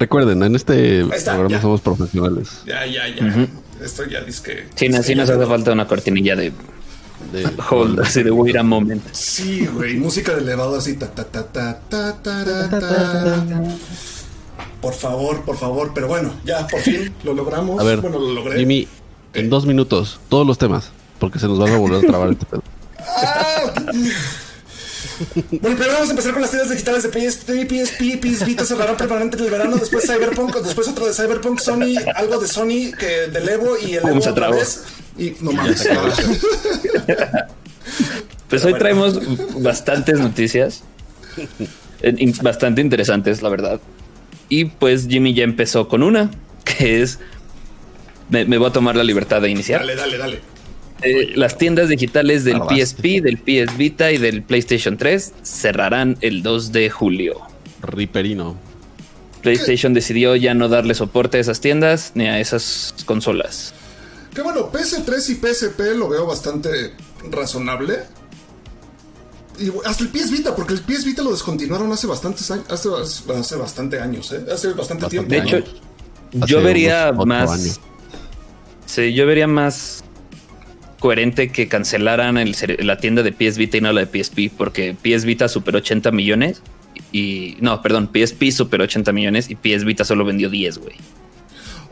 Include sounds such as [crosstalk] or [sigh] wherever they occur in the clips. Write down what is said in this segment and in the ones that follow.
Recuerden, en este está, programa ya. somos profesionales. Ya, ya, ya. Esto ya dice que. Sí, no, sí nos hace falta una cortinilla de De, [laughs] hold, así de wait a moment. Sí, güey. Música de elevador así. Ta, ta, ta, ta, ta, ta, ta, ta. Por favor, por favor. Pero bueno, ya por fin lo logramos. A ver, bueno, lo logré. Jimmy, en dos minutos, todos los temas, porque se nos van a volver a trabar este pedo. [laughs] Bueno, primero vamos a empezar con las tiendas digitales de PSP, PSP, PS Vita cerrarán permanente en el verano, después Cyberpunk, después otro de Cyberpunk, Sony, algo de Sony que del Evo y el Evo otra vez. Y no mames. Pues hoy traemos bastantes noticias, bastante interesantes, la verdad. Y pues Jimmy ya empezó con una, que es, me, me voy a tomar la libertad de iniciar. Dale, dale, dale. Eh, las tiendas digitales del. PSP, del PS Vita y del PlayStation 3 cerrarán el 2 de julio. Riperino. PlayStation decidió ya no darle soporte a esas tiendas ni a esas consolas. Que bueno, PS3 y PSP lo veo bastante razonable. Y hasta el PS Vita, porque el PS Vita lo descontinuaron hace bastantes años, hace, hace bastante años, ¿eh? Hace bastante, Bastante tiempo. De hecho, Hace yo vería más. años. Sí, yo vería más coherente que cancelaran el la tienda de PS Vita y no la de PSP, porque PS Vita superó 80 millones y. No, perdón, PSP superó 80 millones y PS Vita solo vendió 10, güey.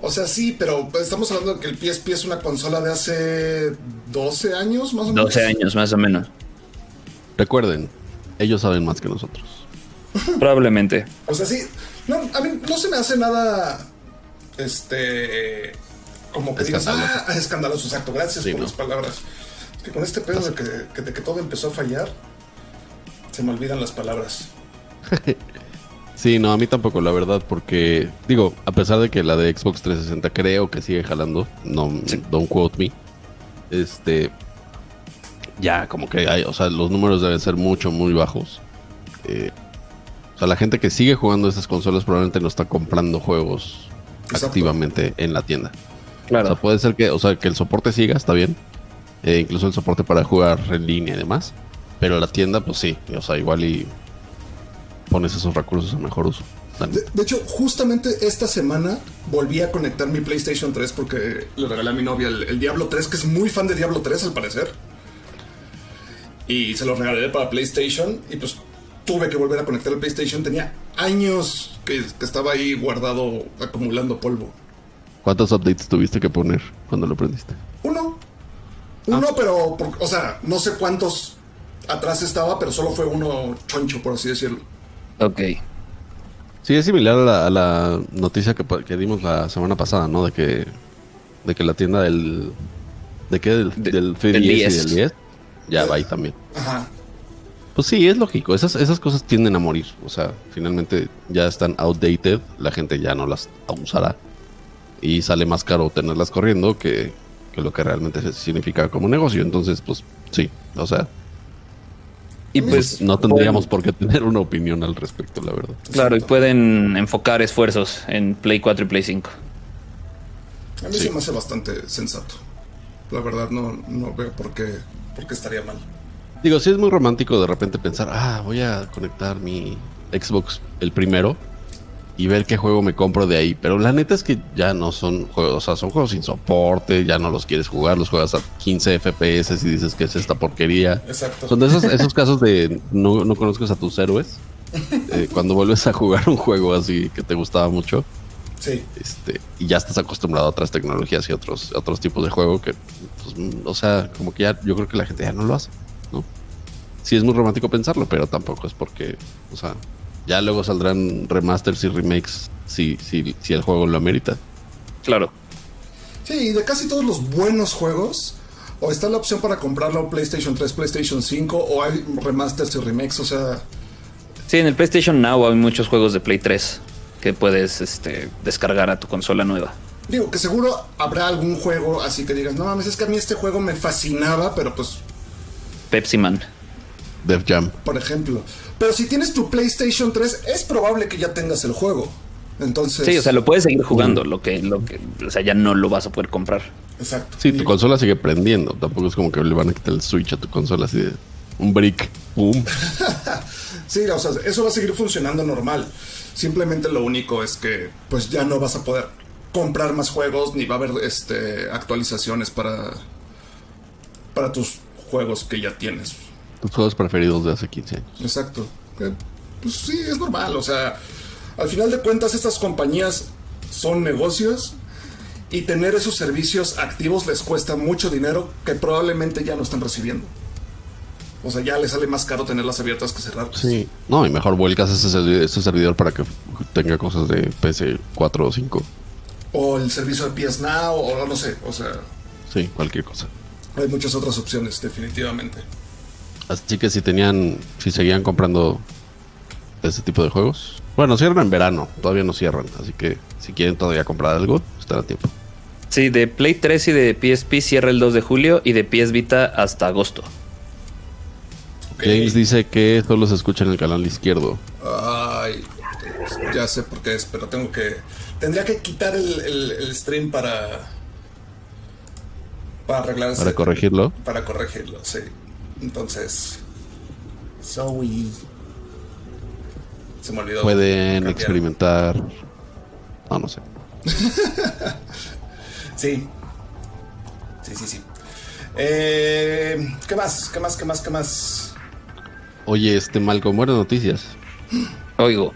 O sea, sí, pero estamos hablando de que el PSP es una consola de hace 12 años, más o menos. 12 años más o menos. Recuerden, ellos saben más que nosotros. [laughs] Probablemente. O sea, sí. No, a mí no se me hace nada. Este. Como que digas, ah, escandaloso, exacto. Gracias Sí, por ¿no? las palabras. Es que con este pedo de que, que- de que todo empezó a fallar, se me olvidan las palabras. [laughs] Sí, no, a mí tampoco, la verdad, porque digo, a pesar de que la de Xbox 360 creo que sigue jalando, no, don't quote me, este, ya como que hay, o sea, los números deben ser mucho, muy bajos. Eh, o sea, la gente que sigue jugando esas consolas probablemente no está comprando juegos Exacto. activamente en la tienda. O Claro. sea, puede ser que, o sea, que el soporte siga, está bien. Eh, incluso el soporte para jugar en línea y demás. Pero la tienda, pues sí. O sea, igual y pones esos recursos a mejor uso. De, de hecho, justamente esta semana volví a conectar mi PlayStation 3 porque le regalé a mi novia el, el Diablo 3, que es muy fan de Diablo 3 al parecer. Y se lo regalé para PlayStation y pues tuve que volver a conectar el PlayStation. Tenía años que, que estaba ahí guardado acumulando polvo. ¿Cuántos updates tuviste que poner cuando lo prendiste? Uno. Uno, pero, por- o sea, no sé cuántos atrás estaba, pero solo fue uno choncho, por así decirlo. Ok. Sí, es similar a la, a la noticia que, dimos la semana pasada, ¿no? De que, de que la tienda del... ¿De qué? Del, De- del 3DS del y 10. del 10. Ya va ahí también. Ajá. Pues sí, es lógico. Esas, esas cosas tienden a morir. O sea, finalmente ya están outdated. La gente ya no las usará. Y sale más caro tenerlas corriendo que, que lo que realmente significa como negocio. Entonces, pues sí. O sea, Y pues no tendríamos por qué tener una opinión al respecto, la verdad. Claro, y pueden enfocar esfuerzos en Play 4 y Play 5. A mí Sí. se me hace bastante sensato. La verdad, no, no veo por qué, por qué estaría mal. Digo, sí es muy romántico de repente pensar, ah, voy a conectar mi Xbox el primero y ver qué juego me compro de ahí. Pero la neta es que ya no son juegos, o sea, son juegos sin soporte, ya no los quieres jugar, los juegas a 15 FPS y dices que es esta porquería. Exacto. Son de esos, esos casos de no, no conozcas a tus héroes. [laughs] eh, cuando vuelves a jugar un juego así que te gustaba mucho Sí. este, y ya estás acostumbrado a otras tecnologías y otros, otros tipos de juego que, pues, o sea, como que ya yo creo que la gente ya no lo hace, ¿no? Sí es muy romántico pensarlo, pero tampoco es porque, o sea, ya luego saldrán remasters y remakes si, si, si el juego lo amerita. Claro. Sí, y de casi todos los buenos juegos, o está la opción para comprarlo PlayStation 3, PlayStation 5, o hay remasters y remakes, o sea, Sí, en el PlayStation Now hay muchos juegos de Play 3 que puedes este, descargar a tu consola nueva. digo que seguro habrá algún juego así que digas, no mames, es que a mí este juego me fascinaba, pero pues, Pepsi Man. Def Jam. por ejemplo. Pero si tienes tu PlayStation 3, es probable que ya tengas el juego. Entonces... Sí, o sea, lo puedes seguir jugando, lo que, lo que, o sea, ya no lo vas a poder comprar. Exacto. Sí, tu consola sigue prendiendo. Tampoco es como que le van a quitar el switch a tu consola así de un brick. ¡Pum! [laughs] Sí, o sea, eso va a seguir funcionando normal. Simplemente lo único es que pues ya no vas a poder comprar más juegos ni va a haber este actualizaciones para para tus juegos que ya tienes. Tus juegos preferidos de hace 15 años. Exacto. Pues sí, es normal. O sea, al final de cuentas, estas compañías son negocios y tener esos servicios activos les cuesta mucho dinero que probablemente ya no están recibiendo. O sea, ya les sale más caro tenerlas abiertas que cerrarlas. Sí. No, y mejor vuelcas ese, ese servidor para que tenga cosas de PS4 o 5. O el servicio de PS Now, o no sé. O sea, Sí, cualquier cosa. hay muchas otras opciones, definitivamente. Así que si tenían, si seguían comprando ese tipo de juegos. Bueno, cierran en verano, todavía no cierran. Así que si quieren todavía comprar algo, están a tiempo. Sí, de Play 3 y de PSP cierra el 2 de julio y de PS Vita hasta agosto. James dice que solo se escucha en el canal izquierdo. Ay, ya sé por qué es, pero tengo que. Tendría que quitar el, el- el stream para. Para arreglar Para corregirlo. Para corregirlo, sí. Entonces. Zoe. Se me olvidó. Pueden cambiar. experimentar. No, no sé. [laughs] Sí. Sí, sí, sí. Eh, ¿Qué más? ¿Qué más? ¿Qué más? ¿Qué más? Oye, este Malcolm, buenas noticias. [gasps] Oigo,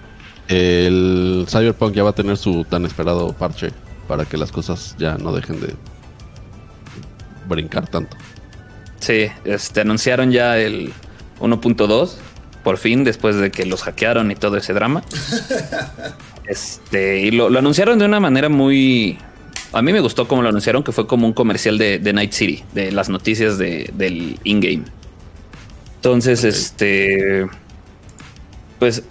El Cyberpunk ya va a tener su tan esperado parche para que las cosas ya no dejen de brincar tanto. Sí, este, anunciaron ya el 1.2, por fin, después de que los hackearon y todo ese drama. [laughs] Este, y lo, lo anunciaron de una manera muy... A mí me gustó como lo anunciaron, que fue como un comercial de, de Night City, de las noticias de- del in-game. Entonces, este... Pues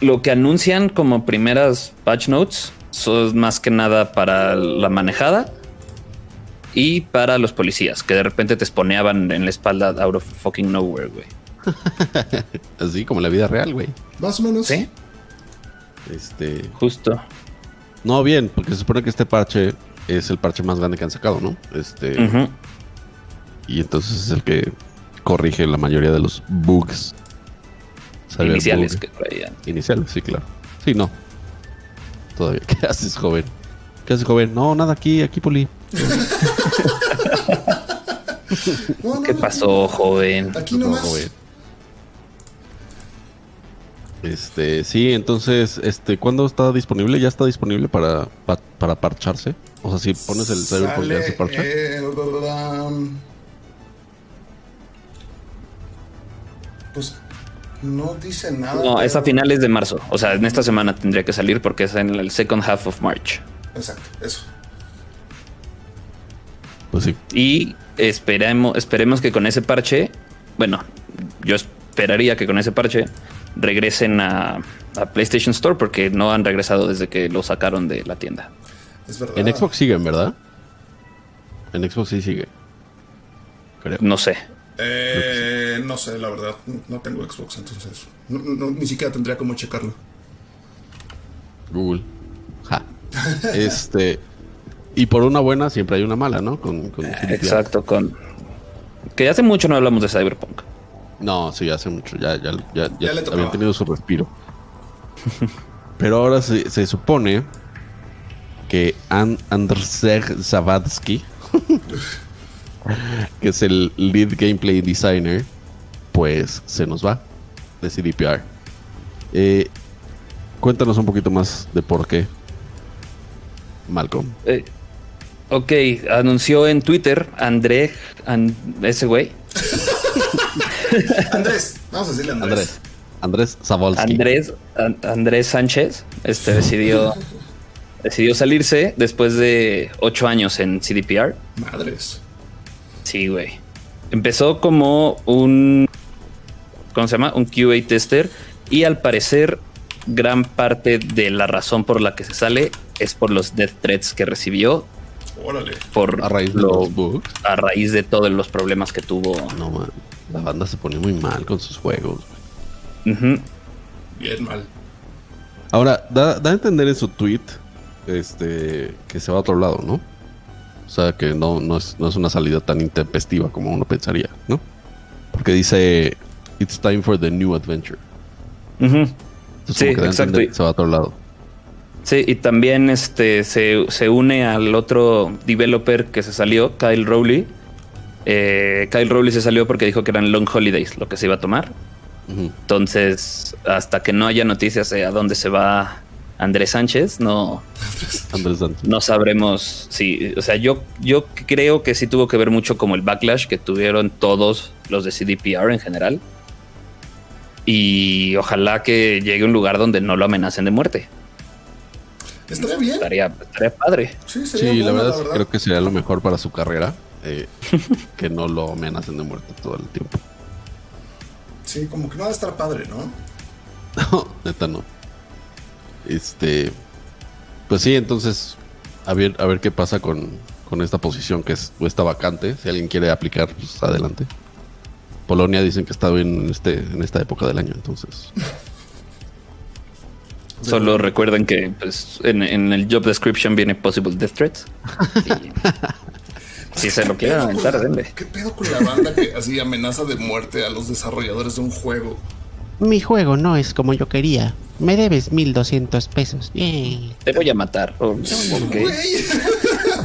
lo que anuncian como primeras patch notes son más que nada para la manejada y para los policías que de repente te sponeaban en la espalda out of fucking nowhere, güey. [laughs] Así como en la vida real, güey. Más o menos. Sí, Este. justo. No, bien, porque se supone que este parche es el parche más grande que han sacado, ¿no? Este. Y entonces es el que corrige la mayoría de los bugs. Cyberbug. Iniciales que traían. Iniciales, sí, claro. Sí, no. Todavía. [laughs] ¿Qué haces, joven? ¿Qué haces, joven? No, nada aquí, aquí, Poli. No, no, ¿Qué no, pasó, joven? Aquí No, nomás. joven. Este, sí, entonces, este, ¿cuándo está disponible? ¿Ya está disponible para, pa- para parcharse? O sea, si pones el Cyberpunk ya se Sale, parcha. eh, pues no dice nada. No, es a finales de marzo. O sea, en esta semana tendría que salir porque es en el second half of March. Exacto, eso. Pues sí. Y esperemos, esperemos que con ese parche, bueno, yo esperaría que con ese parche regresen a, a PlayStation Store porque no han regresado desde que lo sacaron de la tienda. Es verdad. En Xbox siguen, ¿verdad? En Xbox sí sigue. Creo. No sé. Eh, no sé, la verdad. No- tengo Xbox, entonces. no- no- ni siquiera tendría como checarlo. Google. Ja. [laughs] Este. Y por una buena siempre hay una mala, ¿no? Con, con GDPR. Exacto, con... Que hace mucho no hablamos de Cyberpunk. No, sí, hace mucho. Ya, ya, ya, ya Ya le tocaba. habían tenido su respiro. [laughs] Pero ahora se, se supone que An Andrzej Zawadzki, [laughs] que es el lead gameplay designer, pues se nos va de CDPR. Eh, cuéntanos un poquito más de por qué. Malcolm. Eh, ok, anunció en Twitter André, An- ese güey, Andrés, vamos a decirle Andrés. Andrés. Andrés Zavolsky. Andrés, An- Andrés Sánchez, este decidió, decidió salirse después de ocho años en CDPR. Madres. Sí, güey. Empezó como un, ¿cómo se llama? Un QA tester y al parecer gran parte de la razón por la que se sale es por los death threats que recibió Órale. por A raíz de lo- los bugs. a raíz de todos los problemas que tuvo. No, man. La banda se pone muy mal con sus juegos. Ujú. Bien mal. Ahora, da, da a entender en su tweet este, que se va a otro lado, ¿no? O sea, que no, no, es, no es una salida tan intempestiva como uno pensaría, ¿no? Porque dice, It's time for the new adventure. Sí, exacto. Se va a otro lado. Sí, y también este se, se, une al otro developer que se salió, Kyle Rowley. Eh, Kyle Rowley se salió porque dijo que eran long holidays lo que se iba a tomar. Entonces, hasta que no haya noticias de a dónde se va Andrés Sánchez, no, [laughs] no sabremos si, o sea, yo, yo creo que sí tuvo que ver mucho como el backlash que tuvieron todos los de CDPR en general. Y ojalá que llegue a un lugar donde no lo amenacen de muerte. Estaría bien. Estaría, padre. Sí, la, verdad, creo que sería lo mejor para su carrera. Eh, [laughs] que no lo amenacen de muerte todo el tiempo. Sí, como que no va a estar padre, ¿no? [laughs] No, neta no. Este. Pues sí, entonces. A ver, a ver qué pasa con, con esta posición que es, está vacante. Si alguien quiere aplicar, pues adelante. Polonia dicen que está bien en, este, en esta época del año, entonces. [laughs] Solo recuerden que pues, en, el job description viene possible death threats. [laughs] si se lo quieren aventar, denle. ¿Qué pedo con la banda que así amenaza de muerte a los desarrolladores de un juego? Mi juego no es como yo quería. Me debes 1200 pesos. Bien. Te voy a matar. [laughs] ¿Por qué?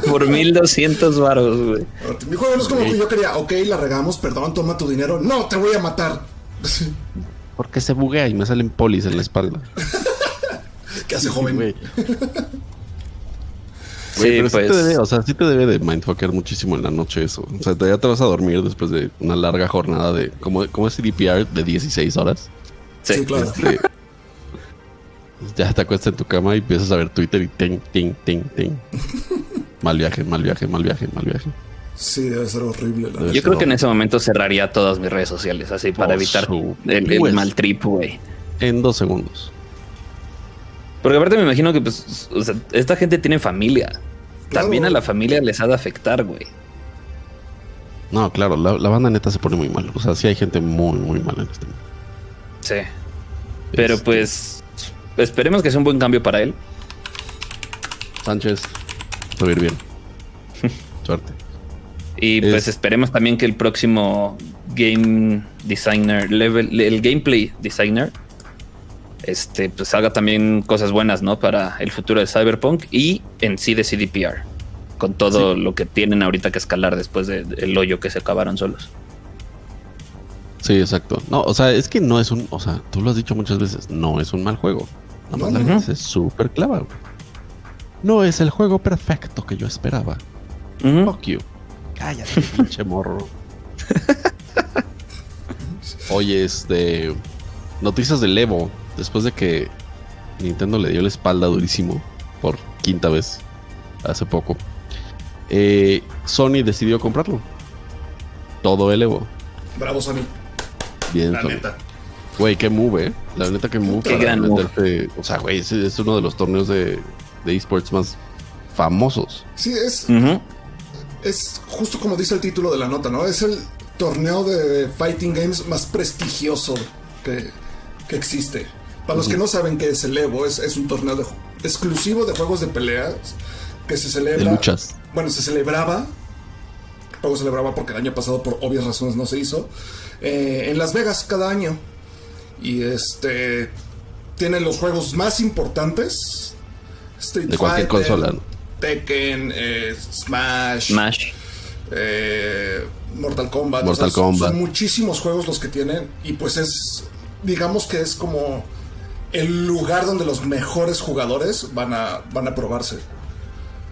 Por 1200 varos, güey. Mi juego no es como yo quería. Ok, la regamos, perdón, toma tu dinero. No, te voy a matar. [laughs] Porque se buguea y me salen polis en la espalda. ¿Qué hace, joven? Güey. [laughs] Sí, pero sí te pues. debe, o sea, sí te debe de mindfucker muchísimo en la noche eso. O sea, ya te vas a dormir después de una larga jornada de, como, como es CDPR, de 16 horas. Sí, claro. Este, ya te acuestas en tu cama y empiezas a ver Twitter y ting, ting, ting, ting. [laughs] mal viaje, mal viaje, mal viaje, mal viaje. Sí, debe ser horrible. Yo creo que en ese momento cerraría todas mis redes sociales, así para evitar el, pues, mal trip, güey. En dos segundos. Porque aparte me imagino que pues, esta gente tiene familia. También a la familia les ha de afectar, güey. No, claro, la, la, banda neta se pone muy mal. O sea, sí hay gente muy, muy mala en este momento. Sí. Pero este. pues esperemos que sea un buen cambio para él. Sánchez, va a ir bien. [laughs] Suerte. Y pues esperemos también que el próximo game designer, level, el gameplay designer, este, pues haga también cosas buenas, ¿no? Para el futuro de Cyberpunk y en sí de CDPR, con todo lo que tienen ahorita que escalar después del hoyo que se acabaron solos. Sí, exacto. No, o sea, es que no es un, o sea, tú lo has dicho muchas veces, no es un mal juego. Nada más la gente es súper clava. No es el juego perfecto que yo esperaba. Fuck you. Cállate, [laughs] pinche morro. Oye, este. Noticias del Evo. Después de que Nintendo le dio la espalda durísimo por quinta vez hace poco. Eh, Sony decidió comprarlo. Todo el Evo. Bravo, Sony. Bien, la neta. Güey, qué move, ¿eh? La neta, qué move. Qué gran move. O sea, güey, es, es, uno de los torneos de, de esports más famosos. Sí, es. Es justo como dice el título de la nota, ¿no? Es el torneo de fighting games más prestigioso que, que existe. Para los que no saben qué es el Evo, es, es un torneo de, exclusivo de juegos de peleas que se celebra. De luchas. Bueno, se celebraba. Luego celebraba porque el año pasado, por obvias razones, no se hizo. Eh, en Las Vegas cada año. Y este tiene los juegos más importantes. Street de cualquier consola. Tekken, eh, Smash, Smash. Eh, Mortal Kombat. Mortal Kombat. Son muchísimos juegos los que tienen. Y pues es, digamos que es como el lugar donde los mejores jugadores van a, van a probarse.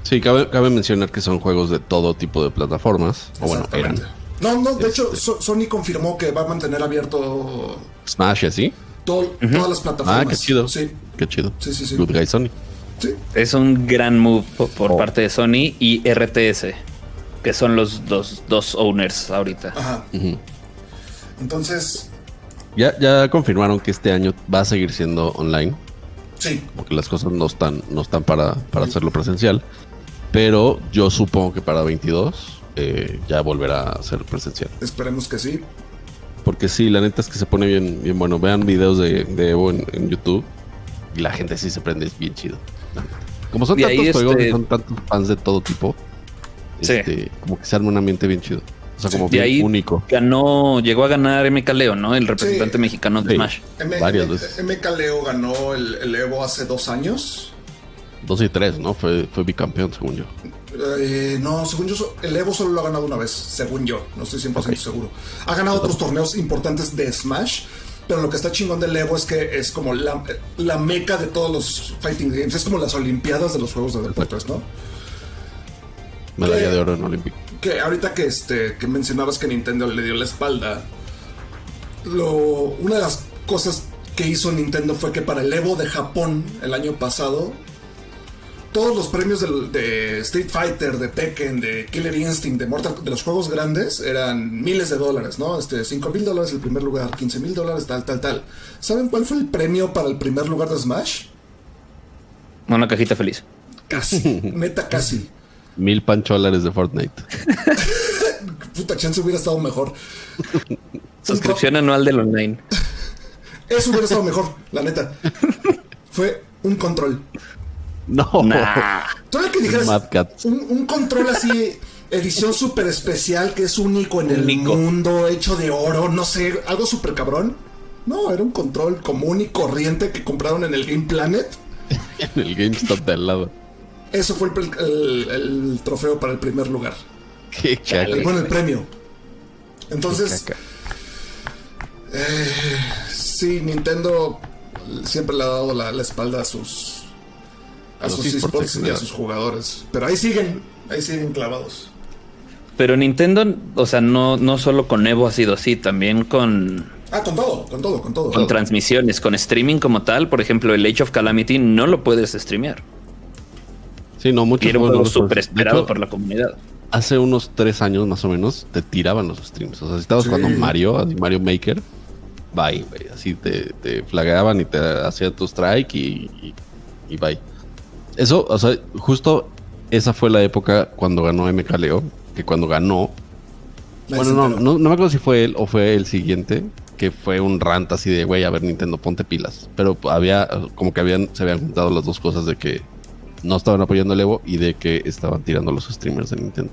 Sí, cabe, cabe mencionar que son juegos de todo tipo de plataformas. O bueno, eran. No, no, de hecho, este. Sony confirmó que va a mantener abierto. Smash, ¿así? Todas las plataformas. Ah, qué chido. Sí. Qué chido. Sí, sí, sí. Good guy, Sony. Sí. Es un gran move por, oh. parte de Sony y RTS, que son los dos, dos owners ahorita. Ajá. Entonces. Ya, ya confirmaron que este año va a seguir siendo online. Sí. Porque las cosas no están, no están para, para hacerlo presencial. Pero yo supongo que para 22 eh, ya volverá a ser presencial. Esperemos que sí. Porque sí, la neta es que se pone bien, bien bueno. Vean videos de, Evo en, YouTube y la gente sí se prende bien chido. Como son tantos juegos y este son tantos fans de todo tipo, este, como que se arma un ambiente bien chido. O sea, como De bien ahí único. ganó, llegó a ganar MK Leo, ¿no? El representante Sí. mexicano de Sí. Smash. M- Varias veces. MK Leo ganó el, el Evo hace dos años. Dos y tres, ¿no? Fue, fue bicampeón, según yo. Eh, no, según yo, el Evo solo lo ha ganado una vez, según yo, no estoy 100% seguro. Ha ganado otros torneos importantes de Smash, pero lo que está chingón del Evo es que es como la, la meca de todos los fighting games, es como las olimpiadas de los juegos de deportes, ¿no? Medalla ¿Qué? de oro en Olímpico. Que ahorita que, este, que mencionabas que Nintendo le dio la espalda, lo, una de las cosas que hizo Nintendo fue que para el Evo de Japón el año pasado, todos los premios del- de, Street Fighter, de Tekken, de Killer Instinct, de Mortal de los juegos grandes eran miles de dólares, ¿no? Este, 5 mil dólares el primer lugar, 15 mil dólares, tal, tal, tal. ¿Saben cuál fue el premio para el primer lugar de Smash? Una cajita feliz. Casi, [laughs] neta casi. Mil pancholares de Fortnite. [laughs] Puta chance hubiera estado mejor. Suscripción anual del online. Eso hubiera estado mejor, la neta. Fue un control. No. Nah. Todavía que dijeras un, un control así, edición súper especial, que es único en el Único. mundo, hecho de oro, no sé, algo súper cabrón. No, era un control común y corriente que compraron en el Game Planet. [laughs] En el GameStop de al lado. Eso fue el, el- el trofeo para el primer lugar. Qué caca. Bueno, el premio. Entonces, Qué caca. sí, Nintendo siempre le ha dado la, la espalda a sus a, sus esports y a sus jugadores. Pero ahí siguen, ahí siguen clavados. Pero Nintendo, o sea, no, no solo con Evo ha sido así, también con, Ah, con todo, con todo, con todo. con transmisiones, con streaming como tal. Por ejemplo, el Age of Calamity no lo puedes streamear. Sí, no, muchos Y era un juego súper esperado hecho, por la comunidad. Hace unos tres años más o menos te tiraban los streams. O sea, si estabas Sí. jugando Mario, así Mario Maker, bye, güey. Así te, te flagaban y te hacían tu strike y, y, y bye. Eso, o sea, justo esa fue la época cuando ganó MK Leo, que cuando ganó, bueno, no, no, no me acuerdo si fue él o fue el siguiente, que fue un rant así de, güey, a ver, Nintendo, ponte pilas. Pero había, como que habían, se habían juntado las dos cosas de que no estaban apoyando el Evo y de que estaban tirando los streamers de Nintendo.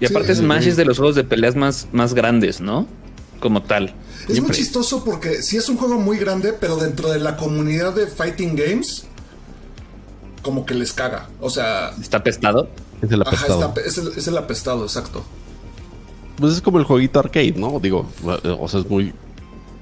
Y aparte Sí, Smash sí. es de los juegos de peleas más, más grandes, ¿no? Como tal. Es muy chistoso porque sí es un juego muy grande, pero dentro de la comunidad de fighting games, como que les caga. O sea, Está pestado. Es el ajá, apestado. está- es, el, es el apestado, exacto. Pues es como el jueguito arcade, ¿no? Digo, o sea, es muy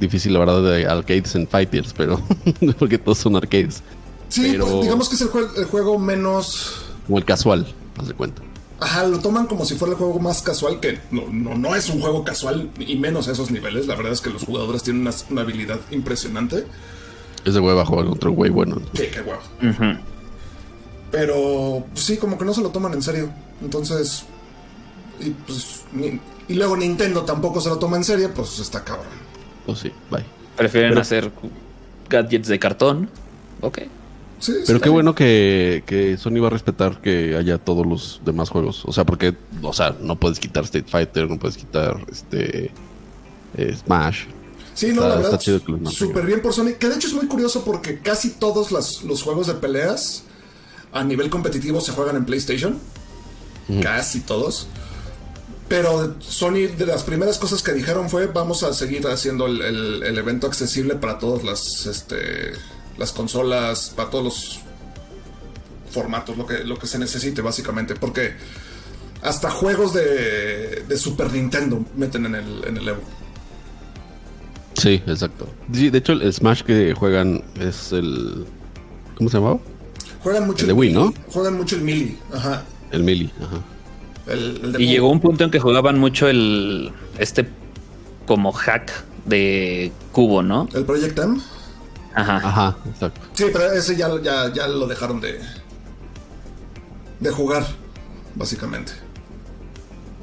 difícil la verdad de arcades en fighters, pero [laughs] porque todos son arcades. Sí, Pero- pues, digamos que es el, jue- el juego menos. Como el casual, haz de cuenta. Ajá, lo toman como si fuera el juego más casual, que no, no, no es un juego casual, y menos a esos niveles. La verdad es que los jugadores tienen una, una habilidad impresionante. Ese güey va a jugar un güey bueno. Sí, qué huevo. Pero pues, sí, como que no se lo toman en serio. Entonces. Y, pues, ni- y luego Nintendo tampoco se lo toma en serio, pues está cabrón. Pues sí, bye. Prefieren Pero- hacer gadgets de cartón. Ok. Sí, Pero qué bueno que, que Sony va a respetar que haya todos los demás juegos. O sea, porque, o sea, no puedes quitar Street Fighter, no puedes quitar este eh, Smash. Sí, no, Está- la verdad, está chido que los mantengan. súper bien por Sony. Que de hecho es muy curioso porque casi todos las- los juegos de peleas a nivel competitivo se juegan en PlayStation. Casi todos. Pero Sony, de las primeras cosas que dijeron fue: vamos a seguir haciendo el, el- el evento accesible para todas las, este, las consolas, para todos los formatos, lo que, lo que se necesite, básicamente. Porque hasta juegos de, de Super Nintendo meten en el, en el Evo. Sí, exacto. Sí, de hecho, el Smash que juegan es el. ¿Cómo se llamaba? Juegan mucho El de Wii, ¿no? Juegan mucho el Melee. Ajá. El Melee. Ajá. El, el de Y llegó un punto en que jugaban mucho el. Este. Como hack de cubo, ¿no? El Project M. Ajá. Ajá, exacto. Sí, pero ese ya, ya, ya lo dejaron de. de jugar, básicamente.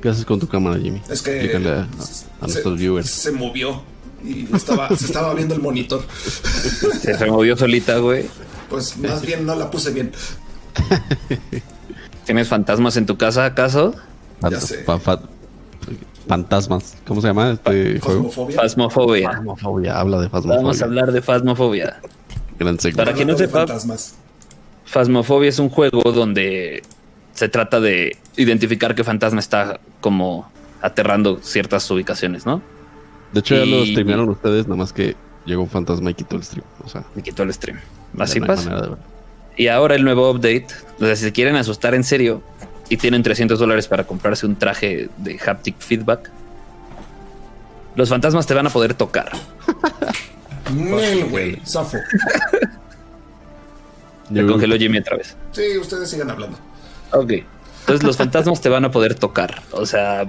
¿Qué haces con tu cámara, Jimmy? Es que. Explícale a, a se- nuestros viewers. Se movió. Y estaba, se estaba viendo el monitor. [laughs] Se removió solita, güey. Pues más bien no la puse bien. ¿Tienes fantasmas en tu casa, acaso? Ya sé. Fa- fa- fantasmas. ¿Cómo se llama este juego? Fasmofobia. Fasmofobia. Habla de fasmofobia. Vamos a hablar de Fasmofobia. Gran. Para quien no sepa- fantasmas. Fasmofobia es un juego donde se trata de identificar qué fantasma está como aterrando ciertas ubicaciones, ¿no? De hecho, ya lo Y- streamearon ustedes, nada más que llegó un fantasma y quitó el stream. O sea, Me quitó el stream. Así pasa. Y ahora el nuevo update, o sea, si se quieren asustar en serio y tienen 300 dólares para comprarse un traje de haptic feedback, los fantasmas te van a poder tocar. [laughs] Nel, güey. Zafo. Le [laughs] Yo- congeló Jimmy otra vez. Sí, ustedes sigan hablando. Ok. Entonces los fantasmas te van a poder tocar. O sea,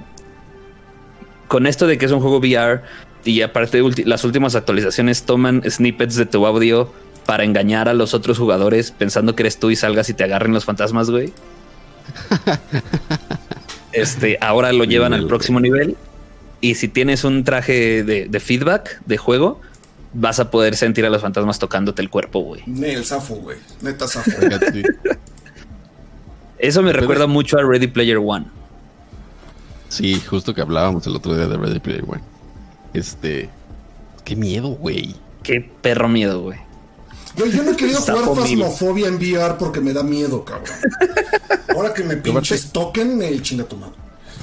con esto de que es un juego VR y aparte las últimas actualizaciones toman snippets de tu audio para engañar a los otros jugadores pensando que eres tú y salgas y te agarren los fantasmas, güey. [laughs] Este, ahora lo llevan al próximo nivel. Y si tienes un traje de, de feedback de juego, vas a poder sentir a los fantasmas tocándote el cuerpo, güey. Nel, Zafo, güey. Neta, Zafo. [laughs] Eso me recuerda mucho a Ready Player One. Sí, justo que hablábamos el otro día de Ready Player One. Este. Qué miedo, güey. Qué perro miedo, güey. Yo no he querido jugar. Fasmofobia en VR porque me da miedo, cabrón. [laughs] Ahora que me pinches toquen, el chinga tu madre.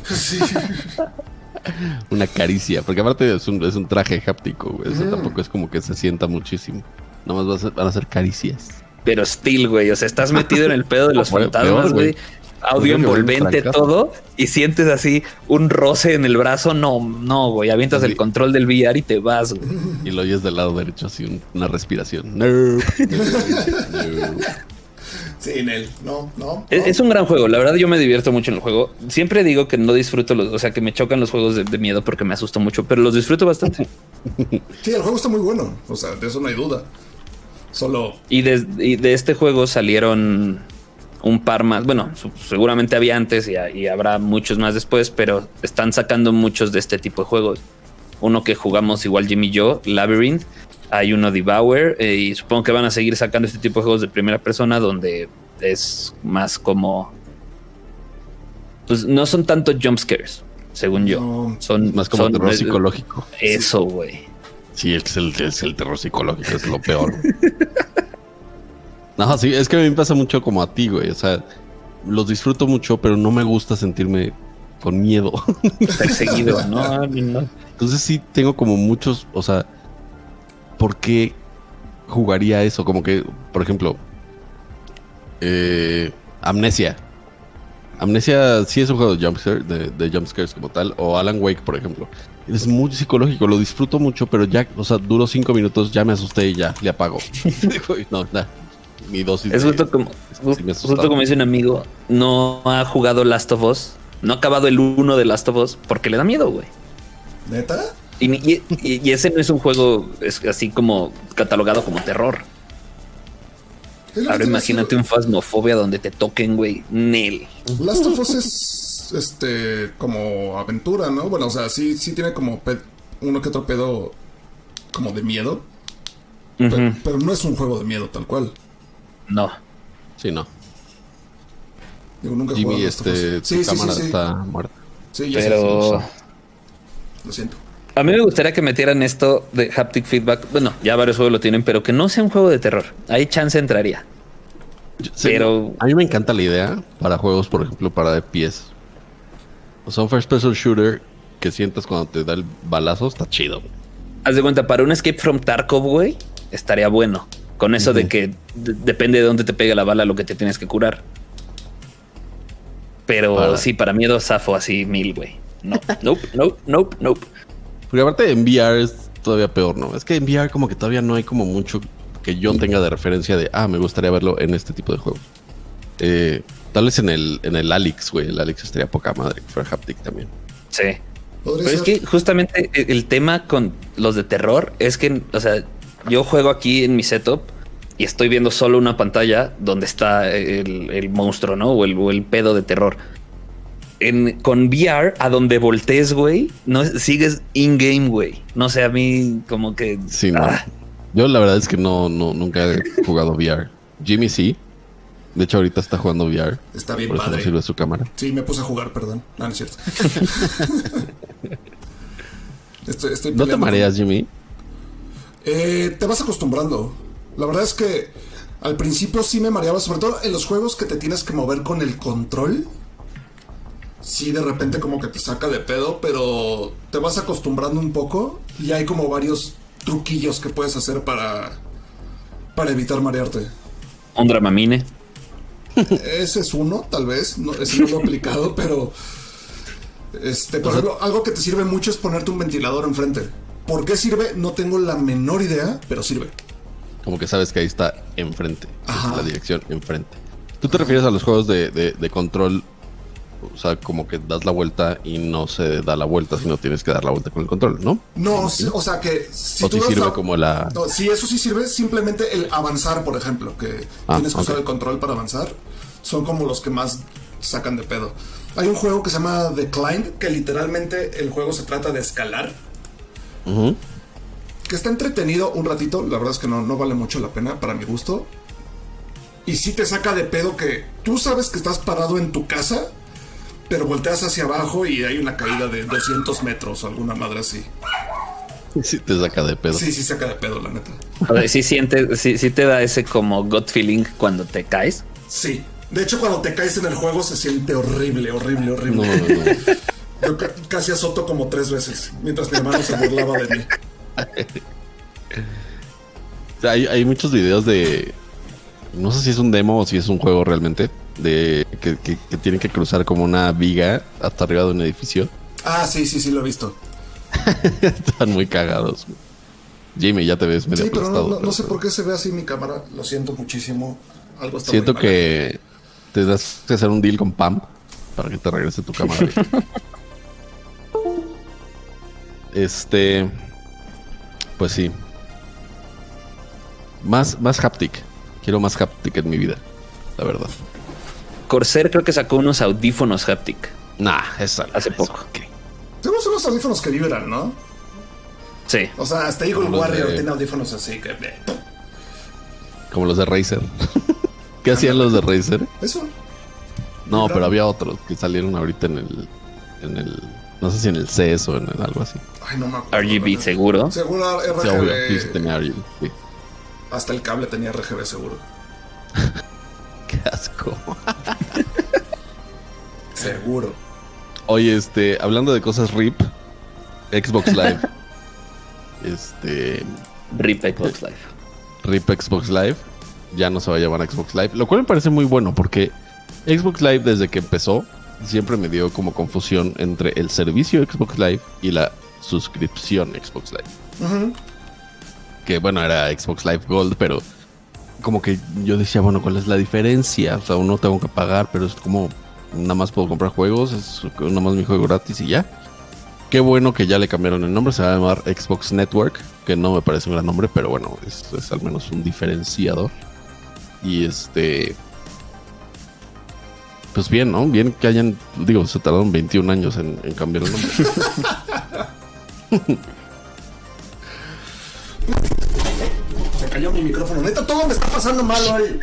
Sí. [laughs] Una caricia. Porque aparte es un, es un traje háptico, güey. Eso tampoco es como que se sienta muchísimo. Nomás va a ser- van a ser caricias. Pero still, güey. O sea, estás [laughs] metido en el pedo de los fantasmas, güey. Audio envolvente, todo. Y sientes así un roce en el brazo. No, no, güey. Avientas Sí. el control del VR y te vas, güey. Y lo oyes del lado derecho, así un- una respiración. No, no, no. Nel. No, no. Es, no. es un gran juego. La verdad, yo me divierto mucho en el juego. Siempre digo que no disfruto los, o sea, que me chocan los juegos de, de miedo porque me asusto mucho, pero los disfruto bastante. [laughs] Sí, el juego está muy bueno. O sea, de eso no hay duda. Solo. Y de, y de este juego salieron un par más. Bueno, su- seguramente había antes y habrá muchos más después, pero están sacando muchos de este tipo de juegos. Uno que jugamos igual Jimmy y yo, Labyrinth. Hay uno Devour eh, y supongo que van a seguir sacando este tipo de juegos de primera persona donde es más como... Pues no son tanto jump scares, según yo. No. son Más como son- terror psicológico. Eso, güey. Sí, es el, es el terror psicológico, es lo peor. [laughs] No, sí, es que a mí me pasa mucho como a ti, güey. O sea, los disfruto mucho, pero no me gusta sentirme con miedo. Perseguido, no, [laughs] no. Entonces sí tengo como muchos, o sea, ¿por qué jugaría eso? Como que, por ejemplo, eh, Amnesia. Amnesia sí es un juego de jumpscare, de, de jumpscares como tal, o Alan Wake, por ejemplo. Es muy psicológico, lo disfruto mucho, pero ya, o sea, duró cinco minutos, ya me asusté y ya, le apago. [laughs] no, nada. Mi dosis. Es de- justo como, sí justo como dice un amigo, no ha jugado Last of Us, no ha acabado el uno de Last of Us porque le da miedo, güey. ¿Neta? Y, ese no es un juego es así como catalogado como terror. Ahora imagínate decir. un fasmofobia donde te toquen, güey. Nel. Last of Us es este como aventura, ¿no? Bueno, o sea, sí, sí tiene como uno que otro pedo como de miedo. pero, no es un juego de miedo tal cual. No. Sí, no. Digo, nunca Jimmy, este, tu Sí, sí, sí, cámara sí. está muerta. Sí, ya sé, Pero sí, Lo siento. a mí me gustaría que metieran esto de haptic feedback. Bueno, ya varios juegos lo tienen, pero que no sea un juego de terror. Ahí chance entraría. Sí, Pero- a mí me encanta la idea para juegos, por ejemplo, para FPS. O sea, un first person shooter que sientas cuando te da el balazo está chido. Haz de cuenta, para un Escape from Tarkov, güey, estaría bueno. Con eso de que de- depende de dónde te pegue la bala lo que te tienes que curar. Pero Para- sí, para miedo zafo así mil, güey. No, nope, nope, nope, nope. Porque aparte en VR es todavía peor, ¿no? Es que en VR como que todavía no hay como mucho que yo tenga de referencia de, ah, me gustaría verlo en este tipo de juegos. Eh, tal vez en el, en el Alex, güey. El Alex estaría poca madre, que fuera haptic también. Sí. Pero es que justamente e- el tema con los de terror es que, o sea, yo juego aquí en mi setup y estoy viendo solo una pantalla donde está el, el monstruo, ¿no? O el, o el pedo de terror. En, con VR, a donde voltees, güey, no sigues in-game, güey. No sé, a mí como que... Sí, no. ah, Yo la verdad es que no, no, nunca he jugado VR. Jimmy sí. De hecho, ahorita está jugando VR. Está bien Por eso no padre. sirve su cámara. Sí, me puse a jugar, perdón. No, no es cierto. [laughs] estoy, estoy ¿No te mareas, Jimmy? Eh, te vas acostumbrando. La verdad es que al principio sí me mareaba, sobre todo en los juegos que te tienes que mover con el control. Sí de repente como que te saca de pedo, pero te vas acostumbrando un poco y hay como varios truquillos que puedes hacer para, para evitar marearte. Un dramamine. Ese es uno, tal vez, no, ese no lo he aplicado, [laughs] pero este, por ejemplo, algo que te sirve mucho es ponerte un ventilador enfrente. ¿Por qué sirve? No tengo la menor idea, pero sirve. Como que sabes que ahí está enfrente. Ajá. La dirección enfrente. ¿Tú te refieres a los juegos de, de- de control? O sea, como que das la vuelta y no se da la vuelta, sino tienes que dar la vuelta con el control, ¿no? No, sí, o sea que si o tú sirve la- como la... No, sí, eso sí sirve. Simplemente el avanzar, por ejemplo, que Ah, tienes que usar el control para avanzar, son como los que más sacan de pedo. Hay un juego que se llama The Climb, que literalmente el juego se trata de escalar. Que está entretenido un ratito, la verdad es que no, no vale mucho la pena para mi gusto. Y sí te saca de pedo que tú sabes que estás parado en tu casa, pero volteas hacia abajo y hay una caída de 200 metros o alguna madre así. Sí te saca de pedo. Sí, sí saca de pedo, la neta. O sea, sí sientes, sí, sí te da ese como gut feeling cuando te caes. Sí. De hecho, cuando te caes en el juego se siente horrible, horrible, No, horrible. no, no. Yo ca- casi azoto como tres veces mientras mi hermano se burlaba de mí. Hay, hay muchos videos de. No sé si es un demo o si es un juego realmente. De que, que- que tienen que cruzar como una viga hasta arriba de un edificio. Ah, sí, sí, sí, lo he visto. Están muy cagados. Jamie, ya te ves medio Sí, pero no, no- no sé por qué se ve así mi cámara. Lo siento muchísimo. Algo está Siento muy que te das que hacer un deal con Pam para que te regrese tu cámara. [laughs] este. Pues sí. Más, más haptic. Quiero más haptic en mi vida. La verdad. Corsair creo que sacó unos audífonos haptic. Nah, esa. Hace poco. Tenemos unos audífonos que vibran, ¿no? Sí. O sea, hasta Eagle Warrior de- tiene audífonos así que. Como los de Razer. [laughs] ¿Qué hacían los de Razer? Eso. No, pero había otros que salieron ahorita en el. En el. No sé si en el CES o en el- algo así. Ay, no me acuerdo. RGB seguro. Seguro RGB. Sí, obvio. Sí tenía RGB, sí. Hasta el cable tenía RGB seguro. [laughs] Qué asco. [laughs] Seguro. Oye, este, hablando de cosas RIP, Xbox [laughs] Live. este, RIP Xbox Live. RIP Xbox Live. Ya no se va a llamar Xbox Live. Lo cual me parece muy bueno porque Xbox Live desde que empezó siempre me dio como confusión entre el servicio Xbox Live y la suscripción Xbox Live. Que bueno, era Xbox Live Gold, pero como que yo decía, bueno, ¿cuál es la diferencia? O sea, uno tengo que pagar, pero es como nada más puedo comprar juegos, es nada más mi juego gratis y ya. Qué bueno que ya le cambiaron el nombre, se va a llamar Xbox Network, que no me parece un gran nombre, pero bueno, es, es al menos un diferenciador. Y este. Pues bien, ¿no? Bien que hayan, digo, se tardaron 21 años en, en cambiar el nombre. [laughs] Cayó mi micrófono. Neta, todo me está pasando mal hoy.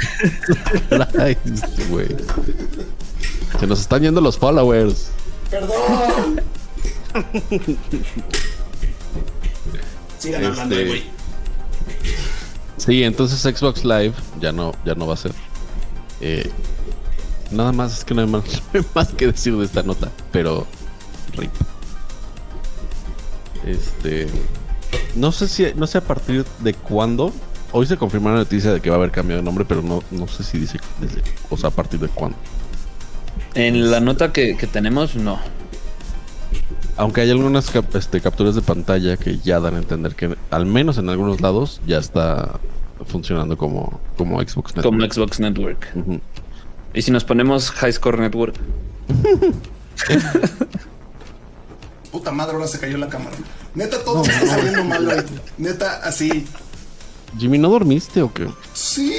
[laughs] Este güey. Se nos están yendo los followers. Perdón. [laughs] Sigan Este- hablando, güey. Sí, entonces Xbox Live ya no, ya no va a ser. Eh, nada más es que no hay más, [laughs] más que decir de esta nota, pero rip. Este, no sé si, no sé a partir de cuándo. Hoy se confirmó la noticia de que va a haber cambio de nombre, pero no, no sé si dice desde, o sea, a partir de cuándo. En la nota que, que tenemos, no. Aunque hay algunas cap- este, capturas de pantalla que ya dan a entender que al menos en algunos lados ya está funcionando como, como Xbox Network. Como Xbox Network. Y si nos ponemos High Score Network, [laughs] Puta madre, ahora se cayó la cámara. Neta, todo me está saliendo mal hoy. Neta, así. Jimmy, ¿no dormiste o qué? Sí.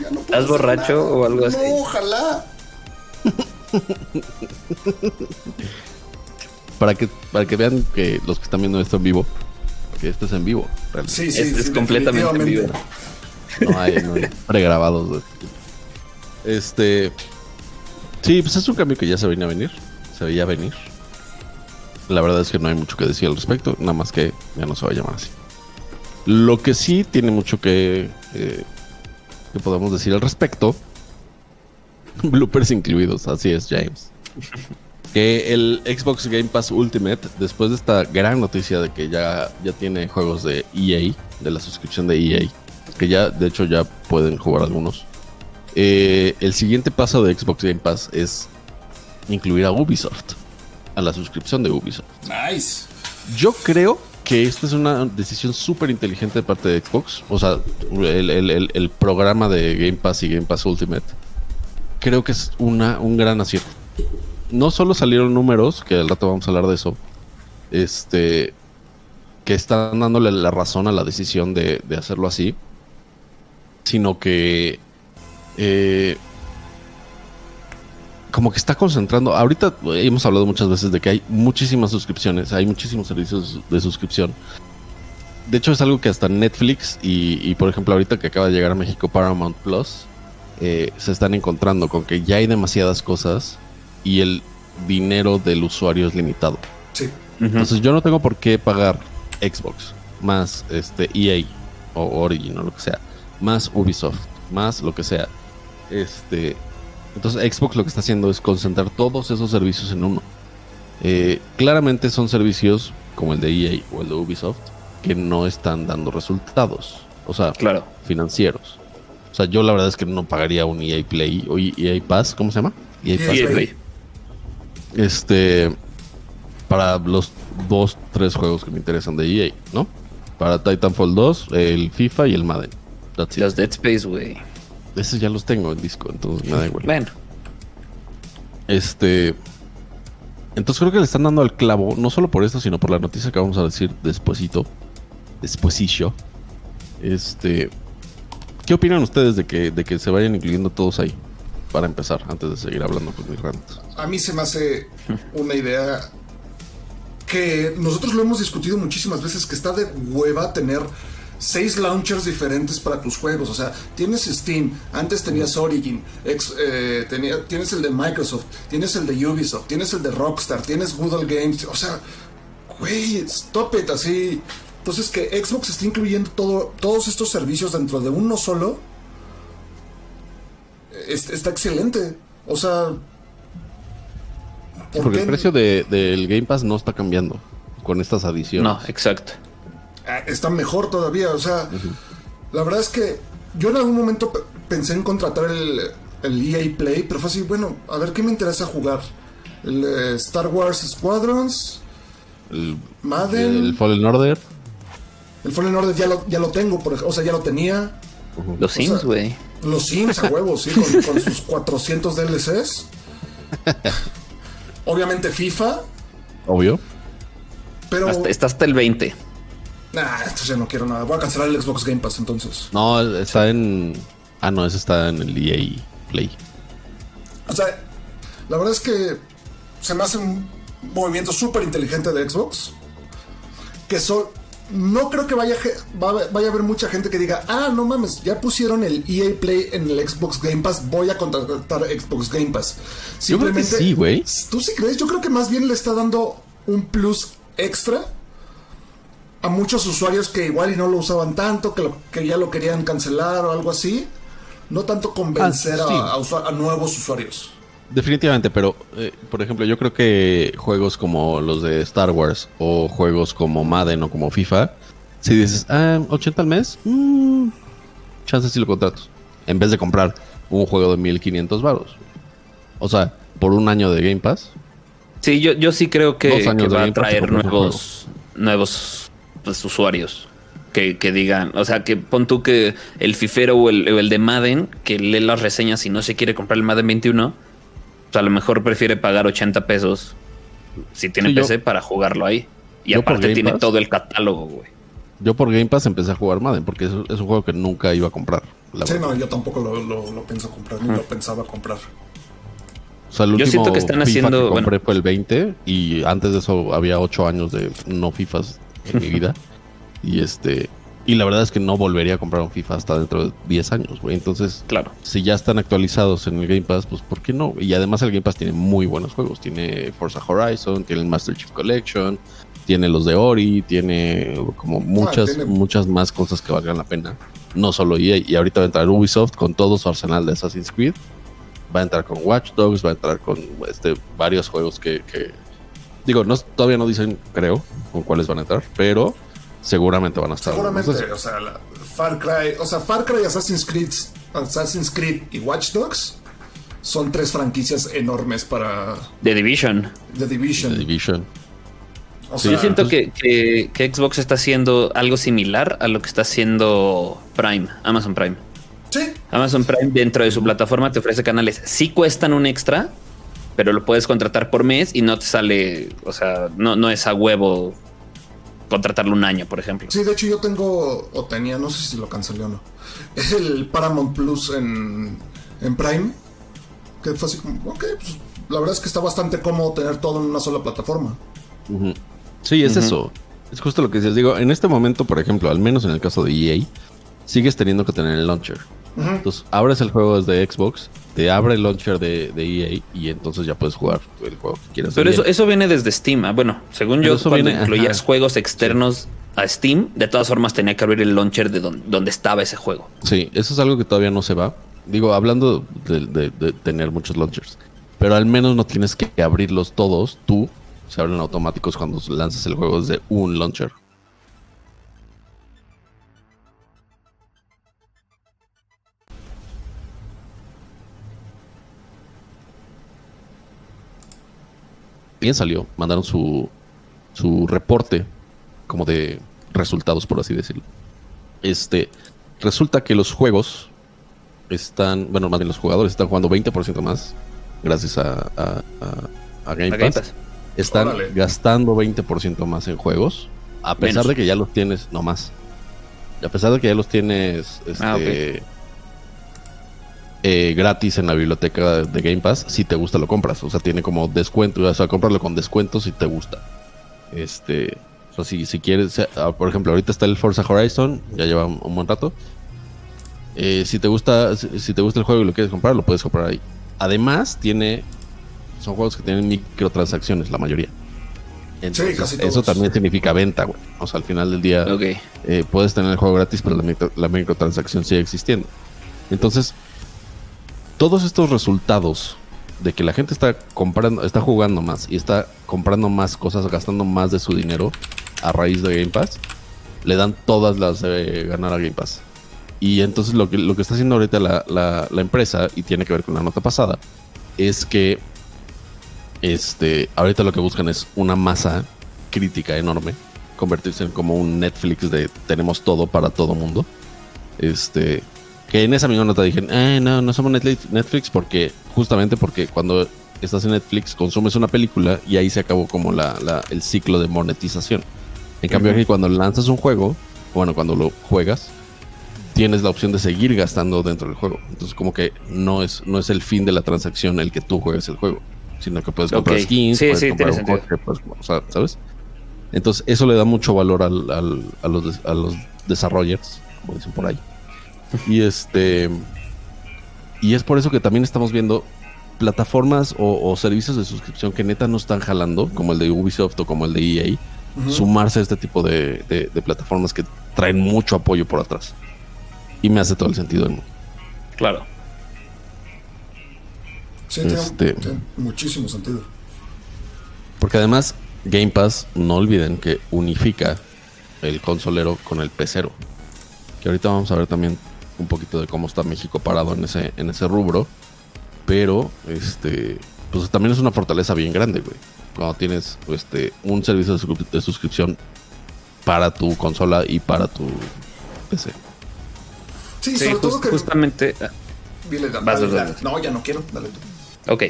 ya no ¿Estás borracho nada. o algo así? No, ojalá. [laughs] Para que, para que vean que los que están viendo esto en vivo, que esto es en vivo, realmente. Sí, sí, Es- sí, es completamente en definitivamente. No hay, no hay [laughs] pregrabados. este. Este. Sí, pues es un cambio que ya se venía a venir. Se veía venir. La verdad es que no hay mucho que decir al respecto, nada más que ya no se va a llamar así. Lo que sí tiene mucho que, eh, que podemos decir al respecto. [laughs] Bloopers incluidos, así es, James. Que el Xbox Game Pass Ultimate, después de esta gran noticia de que ya, ya tiene juegos de EA, de la suscripción de EA, que ya, de hecho, ya pueden jugar algunos. eh, el siguiente paso de Xbox Game Pass es incluir a Ubisoft, a la suscripción de Ubisoft. Nice. Yo creo que esto es una decisión súper inteligente de parte de Xbox. O sea, el- el programa de Game Pass y Game Pass Ultimate. Creo que es una, un gran acierto. No solo salieron números, que al rato vamos a hablar de eso. Este. Que están dándole la razón a la decisión de, de hacerlo así. Sino que. eh, como que está concentrando. Ahorita hemos hablado muchas veces de que hay muchísimas suscripciones, hay muchísimos servicios de suscripción. De hecho, es algo que hasta Netflix y, y, por ejemplo, ahorita que acaba de llegar a México Paramount Plus, eh, se están encontrando con que ya hay demasiadas cosas y el dinero del usuario es limitado. Sí. Entonces, yo no tengo por qué pagar Xbox más este EA o Origin o lo que sea, más Ubisoft, más lo que sea. Este, entonces Xbox lo que está haciendo es concentrar todos esos servicios en uno. Eh, claramente son servicios como el de EA o el de Ubisoft que no están dando resultados, o sea, Claro. financieros. O sea, yo la verdad es que no pagaría un EA Play o EA Pass, ¿cómo se llama? EA Pass. EA Play. Este, para los dos, tres juegos que me interesan de EA, ¿no? Para Titanfall 2, el FIFA y el Madden. That's it. Los Dead Space, güey. Esos ya los tengo en disco, entonces me da igual. Bueno, Este. Entonces creo que le están dando al clavo, no solo por esto, sino por la noticia que vamos a decir despuesito. Despuesicho. Este. ¿Qué opinan ustedes de que, de que se vayan incluyendo todos ahí? Para empezar, antes de seguir hablando con mis rant. A mí se me hace una idea que nosotros lo hemos discutido muchísimas veces, que está de hueva tener seis launchers diferentes para tus juegos. O sea, tienes Steam, antes tenías Origin, ex- eh, tenía- tienes el de Microsoft, tienes el de Ubisoft, tienes el de Rockstar, tienes Google Games. O sea, güey, stop it, así. Entonces que Xbox está incluyendo todo, todos estos servicios dentro de uno solo. es- está excelente. O sea... ¿por Porque qué el precio de- del Game Pass no está cambiando con estas adiciones. no, exacto. Ah, está mejor todavía. O sea, la verdad es que yo en algún momento pe- pensé en contratar el, el EA Play, pero fue así, bueno, a ver qué me interesa jugar. El eh, Star Wars Squadrons, El, Madden, el el, Fallen Order. Fallen Order ya lo, ya lo tengo, por o sea, ya lo tenía. Los Sims, güey. Los Sims a huevos, sí, con, con sus 400 DLCs. [laughs] Obviamente FIFA, Obvio. pero... Hasta- está hasta el 20. Nah, esto ya no quiero nada. Voy a cancelar el Xbox Game Pass entonces. No, está en. Ah, no, ese está en el EA Play. O sea, la verdad es que se me hace un movimiento súper inteligente de Xbox. Que son. No creo que vaya, vaya a haber mucha gente que diga, ah, no mames, ya pusieron el EA Play en el Xbox Game Pass, voy a contratar Xbox Game Pass. Yo creo que sí, güey. ¿Tú sí crees? Yo creo que más bien le está dando un plus extra a muchos usuarios que igual y no lo usaban tanto, que, lo- que ya lo querían cancelar o algo así. No tanto convencer Ah, sí. a- a usua- a nuevos usuarios. Definitivamente, pero eh, por ejemplo, yo creo que juegos como los de Star Wars o juegos como Madden o como FIFA, si dices, ah, 80 al mes, mm, chances si lo contrato. En vez de comprar un juego de 1500 baros. O sea, por un año de Game Pass. Sí, yo, yo sí creo que, que va a traer nuevos, nuevos pues, usuarios. Que, que digan, o sea, que pon tú que el fifero o el, o el de Madden, que lee las reseñas y no se quiere comprar el Madden 21, pues a lo mejor prefiere pagar 80 pesos si tiene Sí, yo- PC para jugarlo ahí. Y aparte tiene Pass- todo el catálogo, güey. Yo por Game Pass empecé a jugar Madden porque es, es un juego que nunca iba a comprar. la Sí, verdad. no, yo tampoco lo, lo- lo pienso comprar, ni lo pensaba comprar. O sea, el Yo siento que están FIFA haciendo- que compré bueno. fue el 20 y antes de eso había 8 años de no FIFAs en mi vida. Y este y la verdad es que no volvería a comprar un FIFA hasta dentro de 10 años, güey. Entonces, Claro. si ya están actualizados en el Game Pass, pues ¿por qué no? Y además el Game Pass tiene muy buenos juegos. Tiene Forza Horizon, tiene el Master Chief Collection, tiene los de Ori, tiene como muchas, tiene- muchas más cosas que valgan la pena. No solo EA. Y ahorita va a entrar Ubisoft con todo su arsenal de Assassin's Creed. va a entrar con Watch Dogs, va a entrar con este, varios juegos que, que- digo, no, todavía no dicen, creo, con cuáles van a entrar, pero seguramente van a estar. Seguramente, o sea, la- Far Cry, o sea, Far Cry, Assassin's Creed, Assassin's Creed y Watch Dogs son tres franquicias enormes para The Division. The Division. The Division. O Sí, sea, Yo siento que, que- que Xbox está haciendo algo similar a lo que está haciendo Prime, Amazon Prime. sí, Amazon Prime dentro de su plataforma te ofrece canales. Sí cuestan un extra, pero lo puedes contratar por mes y no te sale, o sea, no, no es a huevo contratarlo un año, por ejemplo. sí, de hecho yo tengo, o tenía, no sé si lo cancelé o no, es el Paramount Plus en, en Prime, que fue así como, ok, pues la verdad es que está bastante cómodo tener todo en una sola plataforma. Sí, es eso. Es justo lo que les digo. En este momento, por ejemplo, al menos en el caso de EA, sigues teniendo que tener el launcher. Entonces, abres el juego desde Xbox, te abre el launcher de, de EA y entonces ya puedes jugar el juego que quieras. Pero eso, eso viene desde Steam. Ah, Bueno, según Pero yo, eso cuando viene- incluías ajá. juegos externos a Steam, de todas formas tenía que abrir el launcher de don- donde estaba ese juego. Sí, eso es algo que todavía no se va. Digo, hablando de, de- de tener muchos launchers. Pero al menos no tienes que abrirlos todos tú. Se abren automáticos cuando lanzas el juego desde un launcher. Bien salió, mandaron su, su reporte como de resultados, por así decirlo. Este, resulta que los juegos están, bueno, más bien los jugadores están jugando 20% más gracias a, a- a- a Game, A Game Pass. Están Órale. gastando 20% más en juegos, a pesar Menos. de que ya los tienes, no más. Y a pesar de que ya los tienes este, Ah, ok. Eh, gratis en la biblioteca de Game Pass, si te gusta lo compras. O sea, tiene como descuento, o sea, comprarlo con descuento si te gusta. Este, o sea, si, si quieres, ah, por ejemplo, ahorita está el Forza Horizon, ya lleva un, un buen rato. Eh, si te gusta, si, si te gusta el juego y lo quieres comprar, lo puedes comprar ahí. Además, tiene, son juegos que tienen microtransacciones, la mayoría. Entonces, casi eso todos. también significa venta, güey. O sea, al final del día Ok. eh, puedes tener el juego gratis, pero la, micro- la microtransacción sigue existiendo. Entonces, todos estos resultados de que la gente está comprando, está jugando más y está comprando más cosas, gastando más de su dinero a raíz de Game Pass, le dan todas las de ganar a Game Pass. Y entonces lo que, lo que está haciendo ahorita la, la- la empresa, y tiene que ver con la nota pasada, es que este, ahorita lo que buscan es una masa crítica enorme, convertirse en como un Netflix de tenemos todo para todo mundo. Este, que en esa misma nota dijeron, eh, no, no somos Netflix, porque justamente porque cuando estás en Netflix consumes una película y ahí se acabó como la, la- el ciclo de monetización. En cambio aquí cuando lanzas un juego, bueno, cuando lo juegas, tienes la opción de seguir gastando dentro del juego. Entonces como que no es, no es el fin de la transacción el que tú juegues el juego, sino que puedes comprar skins, Sí, puedes sí, comprar un sentido. coche, puedes- o sea, ¿sabes? Entonces eso le da mucho valor al- al- a, los, a los desarrollers, como dicen por ahí. Y este y es por eso que también estamos viendo plataformas o, o servicios de suscripción que neta no están jalando, como el de Ubisoft o como el de EA, sumarse a este tipo de, de- de plataformas que traen mucho apoyo por atrás. Y me hace todo el sentido mundo. Claro. Sí, tiene- Este- tiene muchísimo sentido. Porque además, Game Pass, no olviden que unifica el consolero con el pecero. Que ahorita vamos a ver también un poquito de cómo está México parado en ese, en ese rubro. Pero, este, pues también es una fortaleza bien grande, güey. Cuando tienes este, un servicio de, suscrip- de suscripción para tu consola y para tu PC. Sí, Sí, sobre todo que. justamente. Dile, dale, Vas, dale, vas, dale. vas. No, ya no quiero. Dale tú. Ok.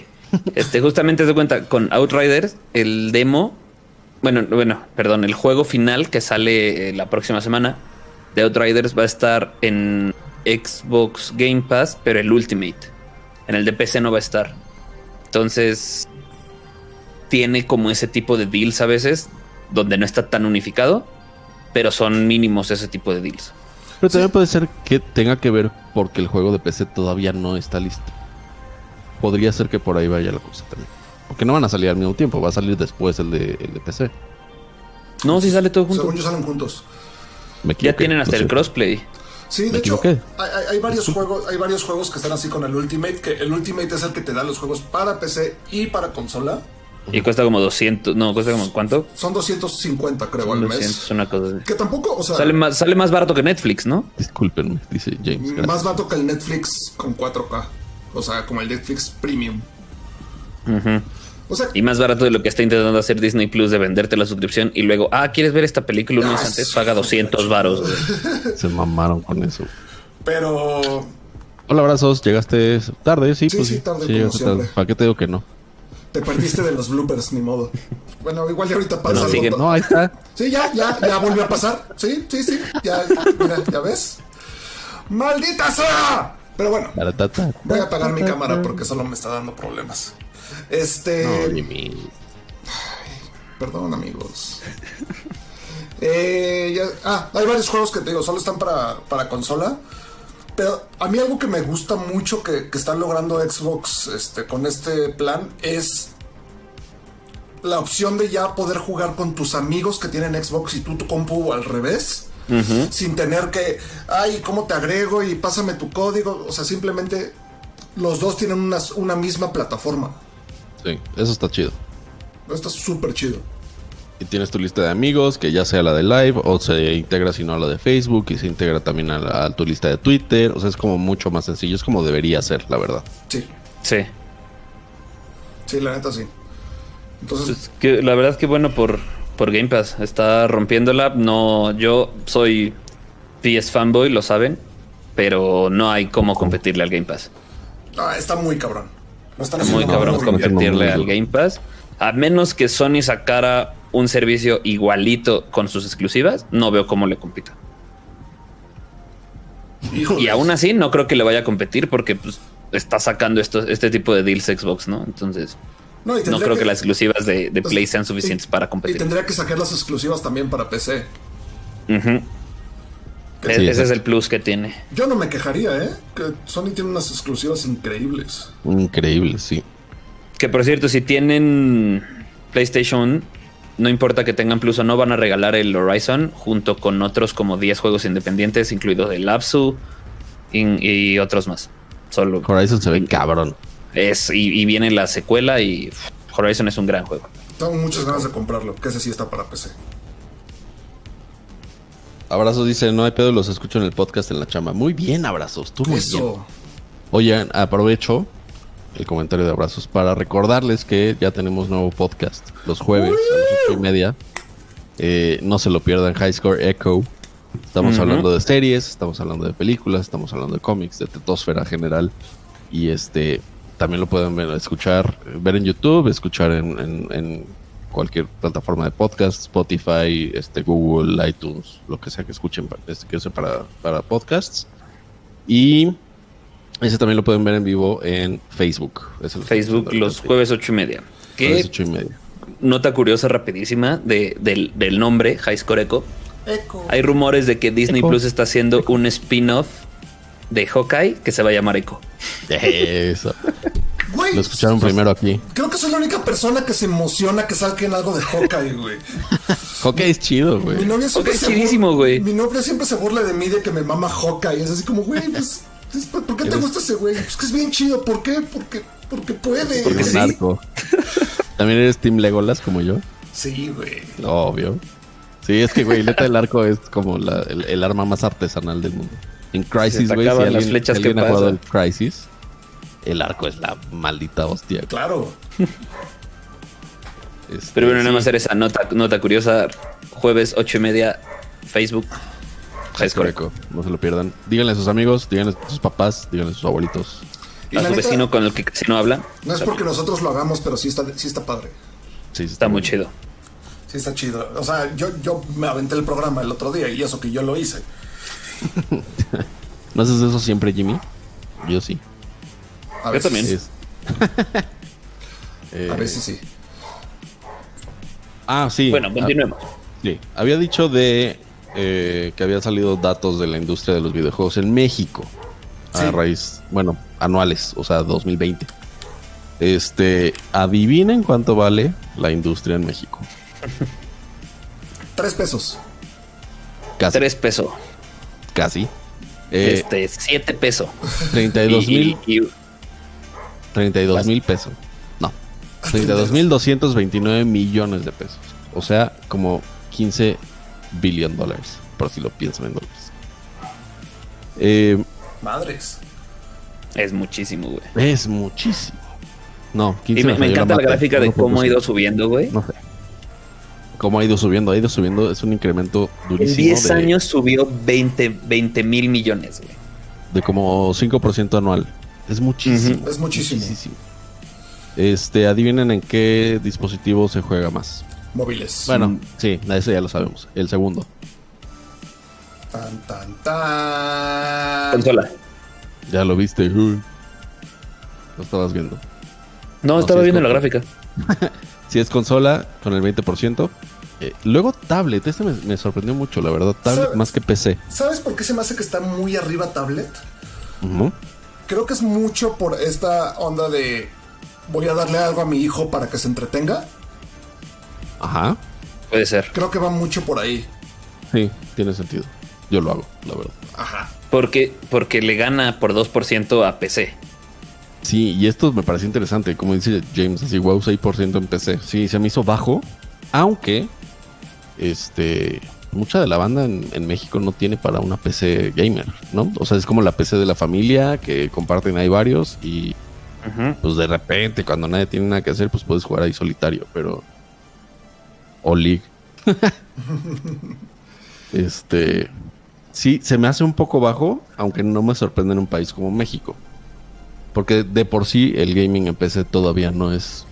Este, justamente se cuenta con Outriders, el demo. Bueno, bueno, perdón, el juego final que sale eh, la próxima semana de Outriders va a estar en Xbox Game Pass, pero el Ultimate. En el de PC no va a estar. Entonces, tiene como ese tipo de deals a veces, donde no está tan unificado, pero son mínimos ese tipo de deals. Pero también puede ser que tenga que ver porque el juego de PC todavía no está listo. Podría ser que por ahí vaya la cosa también. Porque no van a salir al mismo tiempo, va a salir después el de, el de PC. No, si sale todo junto. Según yo salen juntos. Me Ya tienen hasta el crossplay. Sí, de ¿Me hecho, hay, hay- varios juegos, hay varios juegos que están así con el Ultimate, que el Ultimate es el que te da los juegos para PC y para consola. Y cuesta como 200, no, cuesta como ¿cuánto? Son 250, creo, al 200, mes. una cosa. Que tampoco, o sea, Sale más, sale más barato que Netflix, ¿no? Discúlpenme, dice James. gracias. más barato que el Netflix con 4K. O sea, como el Netflix Premium. O sea, Y más barato de lo que está intentando hacer Disney Plus de venderte la suscripción y luego, ah, ¿quieres ver esta película un mes Ah, antes? Paga 200 varos. [laughs] Se mamaron con eso. pero Hola, abrazos. Llegaste tarde, sí, Sí, pues sí, tarde, Sí, como llegaste siempre. ¿Para qué te digo que no? te perdiste de los bloopers, ni modo. Bueno, igual ya ahorita pasa Bueno, algo. sigue. No, ahí está. Sí, ya, ya, ya volvió a pasar. Sí, sí, sí. Ya, mira, ya ves. ¡Maldita sea! Pero bueno, voy a apagar mi cámara porque solo me está dando problemas. Este. No, Jimmy. Perdón, amigos. Eh, ya- ah, hay varios juegos que te digo, solo están para, para consola. Pero a mí algo que me gusta mucho que, que están logrando Xbox este, con este plan es la opción de ya poder jugar con tus amigos que tienen Xbox y tú tu compu al revés. Sin tener que, ay, ¿cómo te agrego? Y pásame tu código. O sea, simplemente los dos tienen una, una misma plataforma. Sí, eso está chido. Esto es súper chido. Y tienes tu lista de amigos, que ya sea la de Live o se integra si no a la de Facebook y se integra también a, la- a tu lista de Twitter. O sea, es como mucho más sencillo. Es como debería ser, la verdad. Sí, Sí. sí, la neta sí. Entonces, Pues que la verdad que bueno por, por Game Pass. Está rompiéndola. No, yo soy PS fanboy, lo saben. Pero no hay cómo competirle al Game Pass. ah, está muy cabrón. Está muy cabrón competirle al. Game Pass. A menos que Sony sacara un servicio igualito con sus exclusivas, no veo cómo le compita. Y aún así, no creo que le vaya a competir porque pues, está sacando esto, este tipo de deals Xbox, ¿no? Entonces, No, y no creo que, las exclusivas de, de Play sean suficientes y- para Y competir. tendría que sacar las exclusivas también para PC. Que Sí, ese es el plus que tiene. Yo no me quejaría, ¿eh? Que Sony tiene unas exclusivas increíbles. Increíble, sí. Que por cierto, si tienen PlayStation, no importa que tengan plus o no, van a regalar el Horizon junto con otros como 10 juegos independientes, incluido el Lapsu y, y otros más. Solo Horizon se ve cabrón. es y, y viene la secuela y Horizon es un gran juego. Tengo muchas ganas de comprarlo, que ese sí está para PC. Abrazos dice, no hay pedo, los escucho en el podcast en la chamba. Muy bien, abrazos. Tú muy bien. Eso. Oigan, aprovecho el comentario de abrazos para recordarles que ya tenemos nuevo podcast los jueves a las ocho y media. Eh, no se lo pierdan, High Score Echo. Estamos hablando de series, estamos hablando de películas, estamos hablando de cómics, de tetosfera general. Y este también lo pueden ver, escuchar, ver en YouTube, escuchar en, en- en cualquier plataforma de podcast, Spotify, este, Google, iTunes, lo que sea que escuchen este, que use para, para podcasts. Y ese también lo pueden ver en vivo en Facebook. Facebook los jueves ocho y media. Jueves Que ocho y media. nota curiosa rapidísima de- del, del nombre High Score Echo. Echo. Hay rumores de que Disney Echo. Plus está haciendo un spin-off de Hawkeye que se va a llamar Echo. Eso. [laughs] Güey, Lo escucharon primero aquí. creo que soy la única persona que se emociona que salga en algo de Hawkeye, güey. Hockey es chido, Mi güey. novia siempre se chidísimo, güey. Mi novia siempre se burla de mí de que me mama Hawkeye. Es así como, güey, pues, es- ¿por qué te gusta ese güey? Pues que es bien chido. ¿Por qué? Porque, porque puede. Porque Es sí. narco. También eres Team Legolas como yo. Sí, güey. Obvio. Sí, es que, güey, neta del arco es como la- el, el arma más artesanal del mundo. En Crisis, güey, si acaban alguien, las flechas, si ¿qué alguien ha jugado el Crisis, el arco es la maldita hostia. Claro. Este, Pero bueno, nada más hacer esa nota, nota curiosa. Jueves ocho y media, Facebook. High Score. no se lo pierdan. Díganle a sus amigos, díganle a sus papás, díganle a sus abuelitos. Y A su neta, vecino con el que casi no habla. No es porque nosotros lo hagamos, pero sí está, sí está padre. Sí, sí, Está muy bien. chido. Sí está chido. O sea, yo, yo me aventé el programa el otro día y eso que yo lo hice. [laughs] ¿No haces eso siempre, Jimmy? Yo sí. A Yo veces, también. Es- [laughs] Eh, A veces sí. Ah, sí. Bueno, Ah, continuemos. Sí, había dicho de eh, que había salido datos de la industria de los videojuegos en México a Sí. raíz, bueno, anuales, o sea, 2020. Este, adivinen cuánto vale la industria en México. Tres pesos. Casi, Tres pesos. casi. Eh, este, 7 pesos. 32 mil 32 mil pesos. No. 32 mil 229 millones de pesos. O sea, como 15 billion dólares. Por si lo piensan en dólares. Eh, Madres. es muchísimo, güey. es muchísimo. No, 15 Y me, encanta la gráfica de cómo ha ido subiendo, güey. No sé. Cómo ha ido subiendo, ha ido subiendo. Es un incremento En durísimo. 10 de, años subió 20 mil millones, güey. De como 5% anual. Es muchísimo. Es muchísimo. Este, adivinen en qué dispositivo se juega más. Móviles. Bueno, sí, eso ya lo sabemos. El segundo. Tan, tan, tan. Consola. Ya lo viste. Uy. Lo estabas viendo. No, No, estaba es viendo la gráfica. [laughs] Si es consola, con el 20%. Eh, luego tablet. Este me, me sorprendió mucho, la verdad. Tablet más que PC. ¿Sabes por qué se me hace que está muy arriba tablet? Ujú. Creo que es mucho por esta onda de voy a darle algo a mi hijo para que se entretenga. Ajá. Puede ser. Creo que va mucho por ahí. Sí, tiene sentido. Yo lo hago, la verdad. Ajá. Porque, porque le gana por 2% a PC. Sí, y esto me pareció interesante. Como dice James, así, wow, 6% en PC. Sí, se me hizo bajo. Aunque, este, mucha de la banda en, en México no tiene para una PC gamer, ¿no? O sea, es como la PC de la familia que comparten ahí varios y pues de repente cuando nadie tiene nada que hacer, pues puedes jugar ahí solitario, pero... O League. [laughs] este... Sí, se me hace un poco bajo, aunque no me sorprende en un país como México. Porque de por sí el gaming en PC todavía no es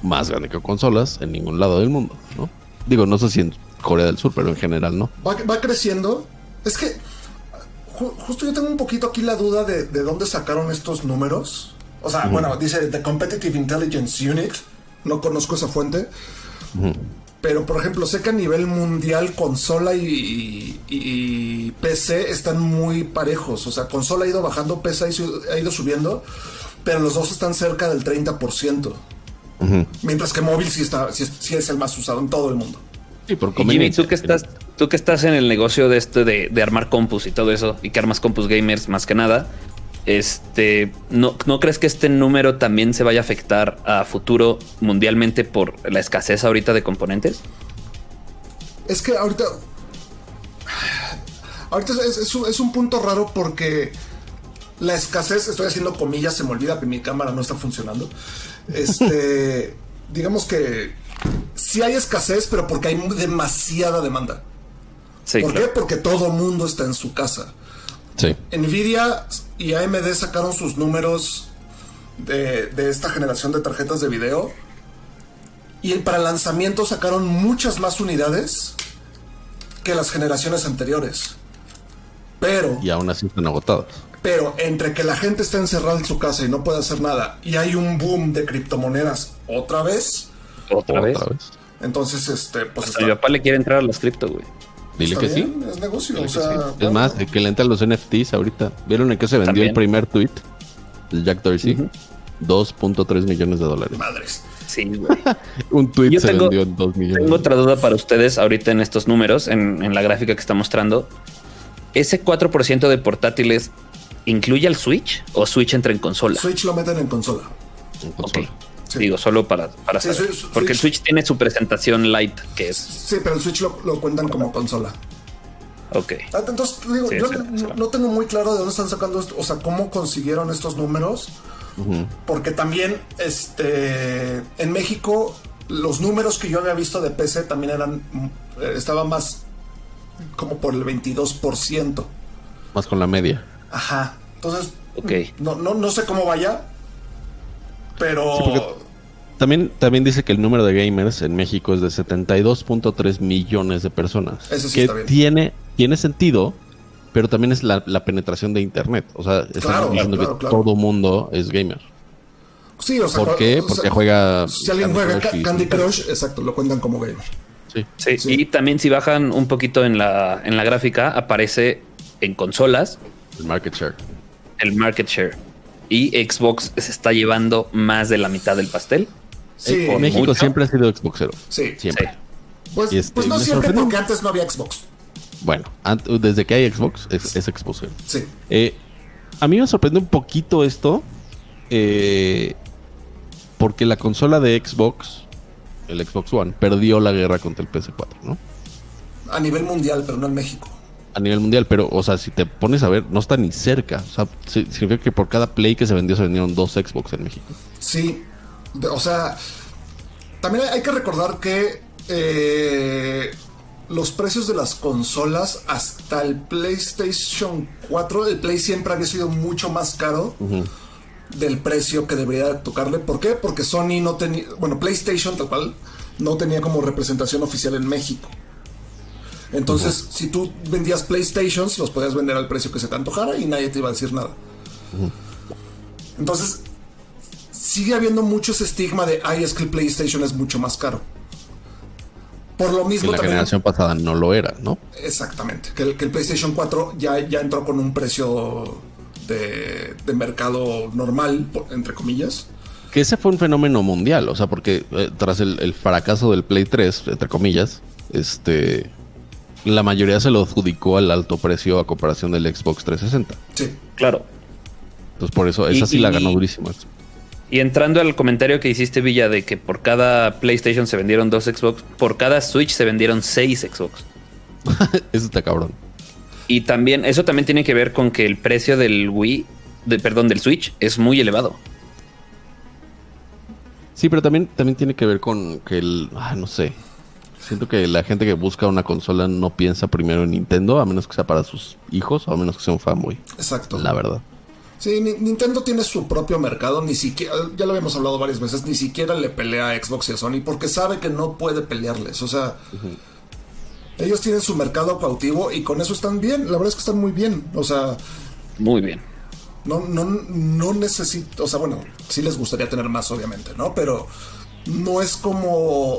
más grande que consolas en ningún lado del mundo, ¿no? Digo, no sé si en Corea del Sur, pero en general no. Va, va creciendo. Es que ju- justo yo tengo un poquito aquí la duda de, de dónde sacaron estos números. O sea, bueno, dice The Competitive Intelligence Unit. No conozco esa fuente. Pero, por ejemplo, sé que a nivel mundial consola y, y- y PC están muy parejos. O sea, consola ha ido bajando, PC ha ido, subiendo. Pero los dos están cerca del 30%. Mientras que móvil sí, está, sí, es- sí es el más usado en todo el mundo. Sí, por Jimmy, tú que estás, tú que estás en el negocio de este de, de armar compus y todo eso, y que armas compus gamers más que nada, este, ¿no, ¿no crees que este número también se vaya a afectar a futuro mundialmente por la escasez ahorita de componentes? Es que ahorita. Ahorita es, es un, es un punto raro porque la escasez, estoy haciendo comillas, se me olvida que mi cámara no está funcionando. Este. [laughs] digamos que sí hay escasez, pero porque hay demasiada demanda. Sí, ¿Por claro. qué? Porque todo mundo está en su casa. Sí. Nvidia y AMD sacaron sus números de, de esta generación de tarjetas de video. Y para el lanzamiento sacaron muchas más unidades que las generaciones anteriores. Pero, Y aún así están agotadas. pero entre que la gente está encerrada en su casa y no puede hacer nada, y hay un boom de criptomonedas otra vez, ¿Otra, vez? entonces este, pues A está, mi papá le quiere entrar a las cripto, güey. Dile está que sí. es negocio. Dile o sea, sí. bueno. Es más, que le entran los NFTs ahorita. ¿Vieron en qué se vendió También. el primer tweet de Jack Dorsey? 2.3 millones de dólares. Madres. Sí, güey. [laughs] Un tweet Yo se tengo- vendió en 2 millones. Tengo otra duda para ustedes ahorita en estos números, en, en la gráfica que está mostrando. ¿Ese 4% de portátiles incluye al Switch o Switch entra en consola? Switch lo meten en consola. En Ok. consola. Sí. Digo, solo para, para Sí, saber. Switch- Porque el Switch- tiene su presentación light, que es. Sí, pero el Switch lo, lo cuentan como consola. Ok. Ah, Entonces, digo, Sí, yo sí, no, tengo muy claro de dónde están sacando esto, o sea, cómo consiguieron estos números. Porque también, este, en México, los números que yo había visto de PC también eran, eh, estaba más como por el 22%. Más con la media. Ajá. Entonces, Ok. no, no, no sé cómo vaya, pero... Sí, También, también dice que el número de gamers en México es de 72.3 millones de personas. Eso sí que está bien. Tiene, tiene sentido, pero también es la, la penetración de Internet. O sea, estamos Claro, diciendo claro, que claro. todo mundo es gamer. sí, o sea, ¿Por qué? o Porque sea, juega. Si alguien Candy juega Crush Candy Crush, exacto, lo cuentan como gamer. Sí. Sí, Sí. y también si bajan un poquito en la, en la gráfica, aparece en consolas El market share. el market share. Y Xbox se está llevando más de la mitad del pastel. Sí, por México mucho. siempre ha sido Xboxero. sí. Siempre. Sí. Pues, este, pues no siempre sorprende- porque antes no había Xbox. bueno, desde que hay Xbox es, es exclusivo. Sí. Eh, a mí me sorprende un poquito esto. eh, porque la consola de Xbox, el Xbox One, perdió la guerra contra el PS4, ¿no? A nivel mundial, pero no en México. A nivel mundial, pero, o sea, si te pones a ver, no está ni cerca. O sea, si- significa que por cada Play que se vendió, se vendieron dos Xbox en México. Sí, o sea, también hay, hay que recordar que eh, los precios de las consolas hasta el PlayStation 4, el Play siempre había sido mucho más caro del precio que debería tocarle. ¿Por qué? Porque Sony no tenía, bueno, PlayStation tal cual, no tenía como representación oficial en México. Entonces, si tú vendías PlayStations, los podías vender al precio que se te antojara y nadie te iba a decir nada. Entonces, sigue habiendo mucho ese estigma de, ay, es que el PlayStation es mucho más caro. Por lo mismo la también... generación pasada no lo era, ¿no? Exactamente, que el, que el PlayStation 4 ya, ya entró con un precio de, de mercado normal, entre comillas. Que ese fue un fenómeno mundial, o sea, porque eh, tras el, el fracaso del Play 3, entre comillas, este, la mayoría se lo adjudicó al alto precio a comparación del Xbox 360. Sí, Claro. Entonces por eso, Y- esa sí la y- ganó durísimo. Y entrando al comentario que hiciste, Villa, de que por cada PlayStation se vendieron dos Xbox, por cada Switch se vendieron seis Xbox. [laughs] Eso está cabrón. Y también, eso también tiene que ver con que el precio del Wii, de, perdón, del Switch es muy elevado. Sí, pero también, también tiene que ver con que el, ah, no sé. Siento que la gente que busca una consola no piensa primero en Nintendo, a menos que sea para sus hijos o a menos que sea un fanboy. exacto. La verdad. Sí, Ni- Nintendo tiene su propio mercado, ni siquiera, ya lo habíamos hablado varias veces, ni siquiera le pelea a Xbox y a Sony porque sabe que no puede pelearles. O sea, ellos tienen su mercado cautivo y con eso están bien. La verdad es que están muy bien. O sea, Muy bien. no, no, no necesito, o sea, bueno, sí les gustaría tener más, obviamente, ¿no? Pero no es como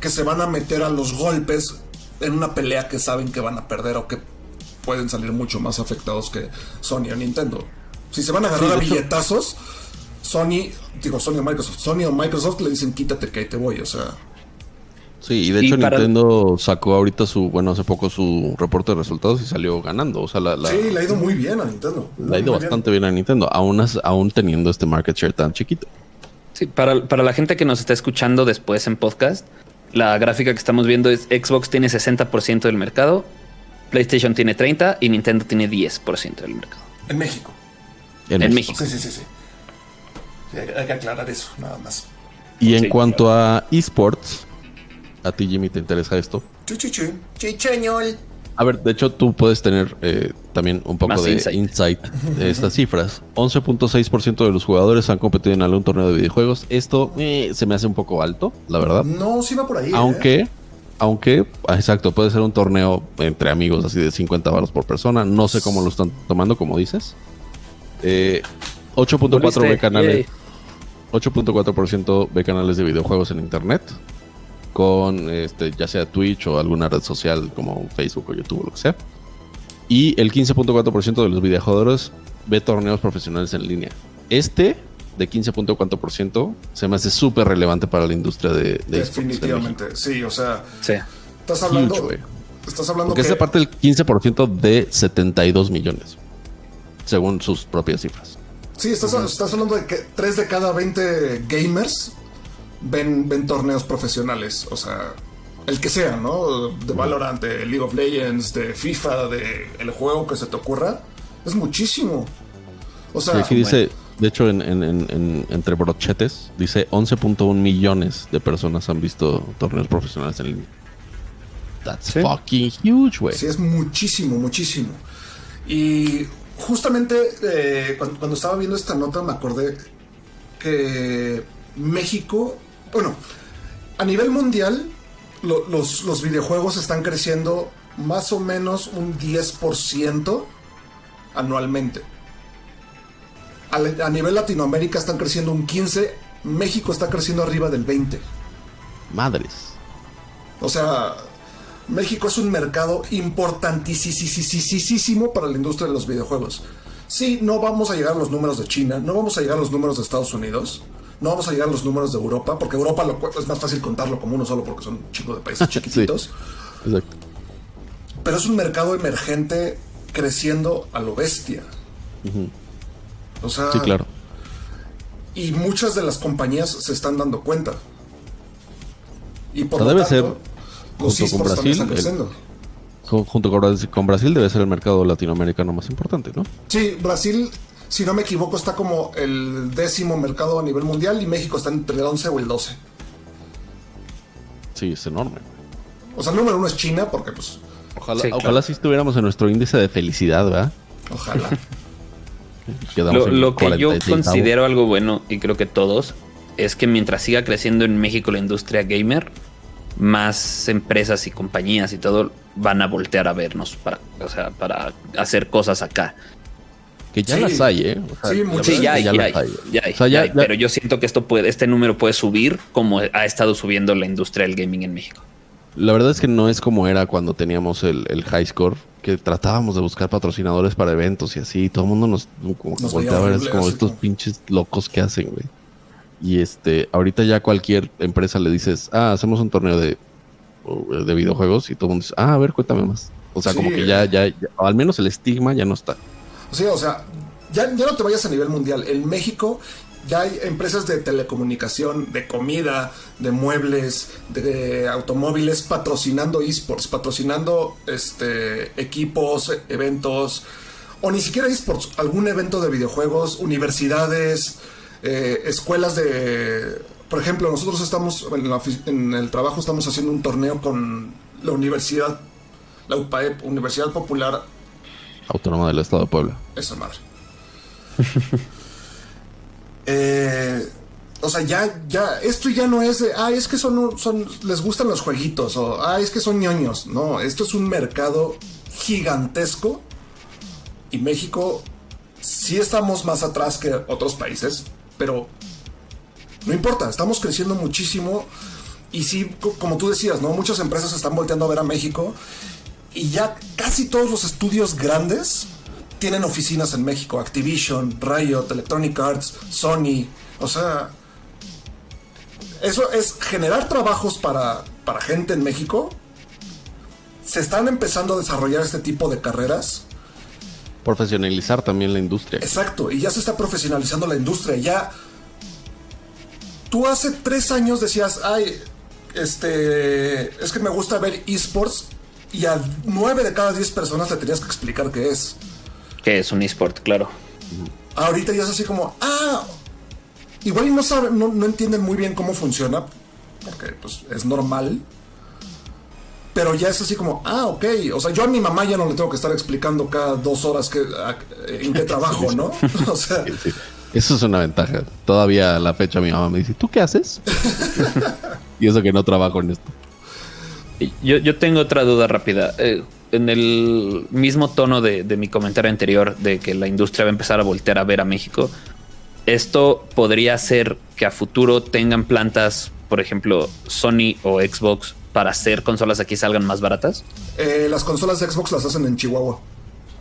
que se van a meter a los golpes en una pelea que saben que van a perder o que pueden salir mucho más afectados que Sony o Nintendo. Si se van a agarrar Sí, a billetazos, Sony, digo Sony o Microsoft, Sony o Microsoft le dicen quítate que ahí te voy, o sea, Sí, y de Y hecho para- Nintendo sacó ahorita su, bueno, hace poco su reporte de resultados y salió ganando. O sea, la, la- sí, le ha ido muy bien a Nintendo. le ha ido bien. bastante bien a Nintendo, aún, aún teniendo este market share tan chiquito. Sí, para, para la gente que nos está escuchando después en podcast, la gráfica que estamos viendo es Xbox tiene 60% del mercado, PlayStation tiene 30% y Nintendo tiene 10% del mercado. En México. En México. Sí, sí, sí, sí. Sí, hay, que aclarar eso, nada más. Y en Sí. cuanto a esports, a ti Jimmy te interesa esto. Chichichi. Chicheñol. A ver, de hecho tú puedes tener eh, también un poco Más de insight. insight. [laughs] de estas cifras. 11.6% de los jugadores han competido en algún torneo de videojuegos. Esto eh, se me hace un poco alto, la verdad. No, sí va por ahí. ¿eh? Aunque, aunque, ah, exacto, puede ser un torneo entre amigos así de 50 baros por persona. No sé cómo lo están tomando, como dices. Eh, 8.4 Volviste. ve canales. Yay. 8.4% ve canales de videojuegos en internet. Con este, ya sea Twitch o alguna red social como Facebook o YouTube o lo que sea. Y el 15.4% de los videojugadores ve torneos profesionales en línea. Este de 15.4% se me hace súper relevante para la industria de, de. Definitivamente, sí, o sea, Sí. estás hablando. Huge, estás hablando Porque que. es aparte del 15% de 72 millones, según sus propias cifras. Sí, estás, estás hablando de que 3 de cada 20 gamers ven, ven torneos profesionales. O sea, el que sea, ¿no? De Valorant, de League of Legends, de FIFA, de el juego que se te ocurra. Es muchísimo. O sea, Y aquí dice, de hecho, en, en- en- en- entre brochetes, dice 11.1 millones de personas han visto torneos profesionales en línea. That's Sí. fucking huge, güey. Sí, es muchísimo, muchísimo. Y justamente eh, cuando, cuando estaba viendo esta nota me acordé que México, bueno, a nivel mundial, lo- los, los videojuegos están creciendo más o menos un 10% anualmente. A, a nivel Latinoamérica están creciendo un 15%, México está creciendo arriba del 20%. Madres. O sea, México es un mercado importantísimo para la industria de los videojuegos. Sí, no vamos a llegar a los números de China, no vamos a llegar a los números de Estados Unidos, no vamos a llegar a los números de Europa, porque Europa lo es más fácil contarlo como uno solo porque son un chico de países [laughs] chiquititos. Exacto. pero es un mercado emergente creciendo a lo bestia. O sea, Sí, claro. y muchas de las compañías se están dando cuenta. Y por O lo sea, debe tanto, ser, los junto con Brasil, están creciendo. Ju- Junto con Brasil debe ser el mercado latinoamericano más importante, ¿no? Sí, Brasil, si no me equivoco, está como el décimo mercado a nivel mundial y México está entre el 11 o el 12. Sí, es enorme. O sea, el número uno es China, porque pues, Ojalá, Sí, ojalá claro. si estuviéramos en nuestro índice de felicidad, ¿verdad? ojalá. [laughs] Quedamos Lo, lo que yo 46avo. considero algo bueno, y creo que todos, es que mientras siga creciendo en México la industria gamer, más empresas y compañías y todo van a voltear a vernos para, o sea, para hacer cosas acá. Que ya Sí. las hay, ¿eh? O sea, Sí, muchas. Ya hay, ya, las hay, ya hay, O sea, ya ya- hay, ya- pero yo siento que esto puede, este número puede subir como ha estado subiendo la industria del gaming en México. La verdad es que no es como era cuando teníamos el, el high score, que tratábamos de buscar patrocinadores para eventos y así, y todo el mundo nos, como Nos volteaba a ver, es como así estos pinches locos que hacen, güey. Y este, ahorita ya cualquier empresa le dices, ah, hacemos un torneo de, de videojuegos y todo el mundo dice, ah, a ver, cuéntame más. O sea, Sí. como que ya, ya, ya- o al menos el estigma ya no está. Sí, o sea, ya, no te vayas a nivel mundial. En México ya hay empresas de telecomunicación, de comida, de muebles, de automóviles patrocinando esports, patrocinando este equipos, eventos, o ni siquiera esports, algún evento de videojuegos, universidades, eh, escuelas de... Por ejemplo, nosotros estamos en, la en el trabajo estamos haciendo un torneo con la universidad, la UPAEP, Universidad Popular Autónoma del Estado de Puebla. esa madre. [laughs] Eh, o sea, ya, ya, esto ya no es de, ah, es que son, son, les gustan los jueguitos, o, ah, es que son ñoños. No, esto es un mercado gigantesco y México sí estamos más atrás que otros países, pero no importa, estamos creciendo muchísimo y sí, co- como tú decías, ¿no? Muchas empresas están volteando a ver a México y ya casi todos los estudios grandes tienen oficinas en México. Activision, Riot, Electronic Arts, Sony. O sea, eso es generar trabajos para, para gente en México. Se están empezando a desarrollar este tipo de carreras. Profesionalizar también la industria. Exacto, y ya se está profesionalizando la industria. Ya. Tú hace tres años decías, ay, este. Es que me gusta ver esports. Y a nueve de cada diez personas le tenías que explicar qué es. Que es un esport, claro. Ahorita ya es así como, ah, igual y no saben, no, no entienden muy bien cómo funciona, porque pues es normal. Pero ya es así como, ah, ok. O sea, yo a mi mamá ya no le tengo que estar explicando cada dos horas que, a- en qué trabajo, ¿no? [laughs] [laughs] O sea, Sí. Eso es una ventaja. Todavía a la fecha mi mamá me dice, ¿tú qué haces? [laughs] y eso que no trabajo en esto. Yo, yo tengo otra duda rápida. Eh, en el mismo tono de, de mi comentario anterior de que la industria va a empezar a voltear a ver a México, esto podría hacer que a futuro tengan plantas, por ejemplo, Sony o Xbox, para hacer consolas aquí salgan más baratas. eh, las consolas de Xbox las hacen en Chihuahua.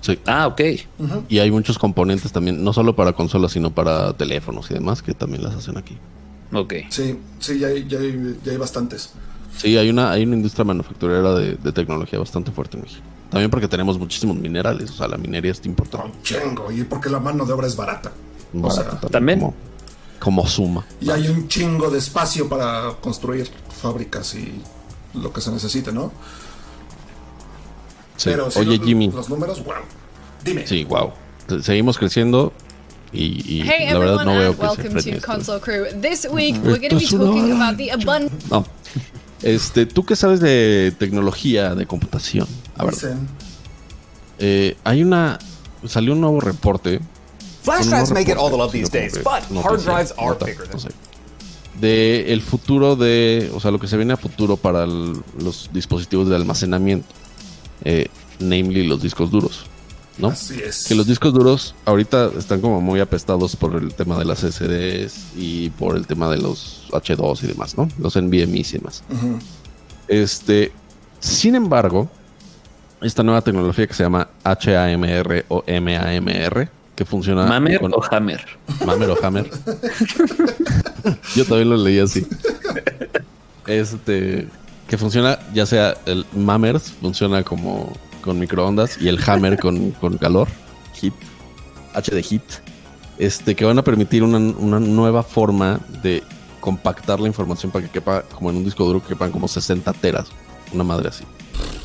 Sí. Ah, ok. Y hay muchos componentes también, no solo para consolas, sino para teléfonos y demás, que también las hacen aquí. Ok. Sí, sí, ya hay, ya hay, ya hay bastantes. Sí, hay una, hay una industria manufacturera de, de tecnología bastante fuerte en México. También porque tenemos muchísimos minerales, o sea, la minería es importante. Un chingo, y porque la mano de obra es barata. O sea, ¿también? Como, como suma. y hay un chingo de espacio para construir fábricas y lo que se necesite, ¿no? Sí. Pero sí, Oye, los- Jimmy. Los números, wow. Dime. Sí, wow. Seguimos creciendo y, y Hey la verdad everyone, no veo and que se welcome to. Console Crew. This week we're going to be talking about the abundance. No. Este, ¿tú qué sabes de tecnología de computación? A ver, Dicen, eh, hay una salió un nuevo reporte. Flash drives no make it all the love these days, but hard drives are bigger than no sé. de el futuro de, o sea, lo que se viene a futuro para el- los dispositivos de almacenamiento, eh, namely los discos duros, ¿no? Así es. Que los discos duros ahorita están como muy apestados por el tema de las SSDs y por el tema de los H2 y demás, ¿no? Los NVMe's y demás. Este, sin embargo, esta nueva tecnología que se llama HAMR o MAMR, que funciona ¿Mamer con- o Hammer? Mamer o Hammer. [laughs] Yo también lo leí así. Este, que funciona, ya sea el Mammers, funciona como, con microondas y el Hammer con, con calor, heat, H heat, este, que van a permitir una, una nueva forma de compactar la información para que quepa como en un disco duro que quepan como 60 teras, una madre así,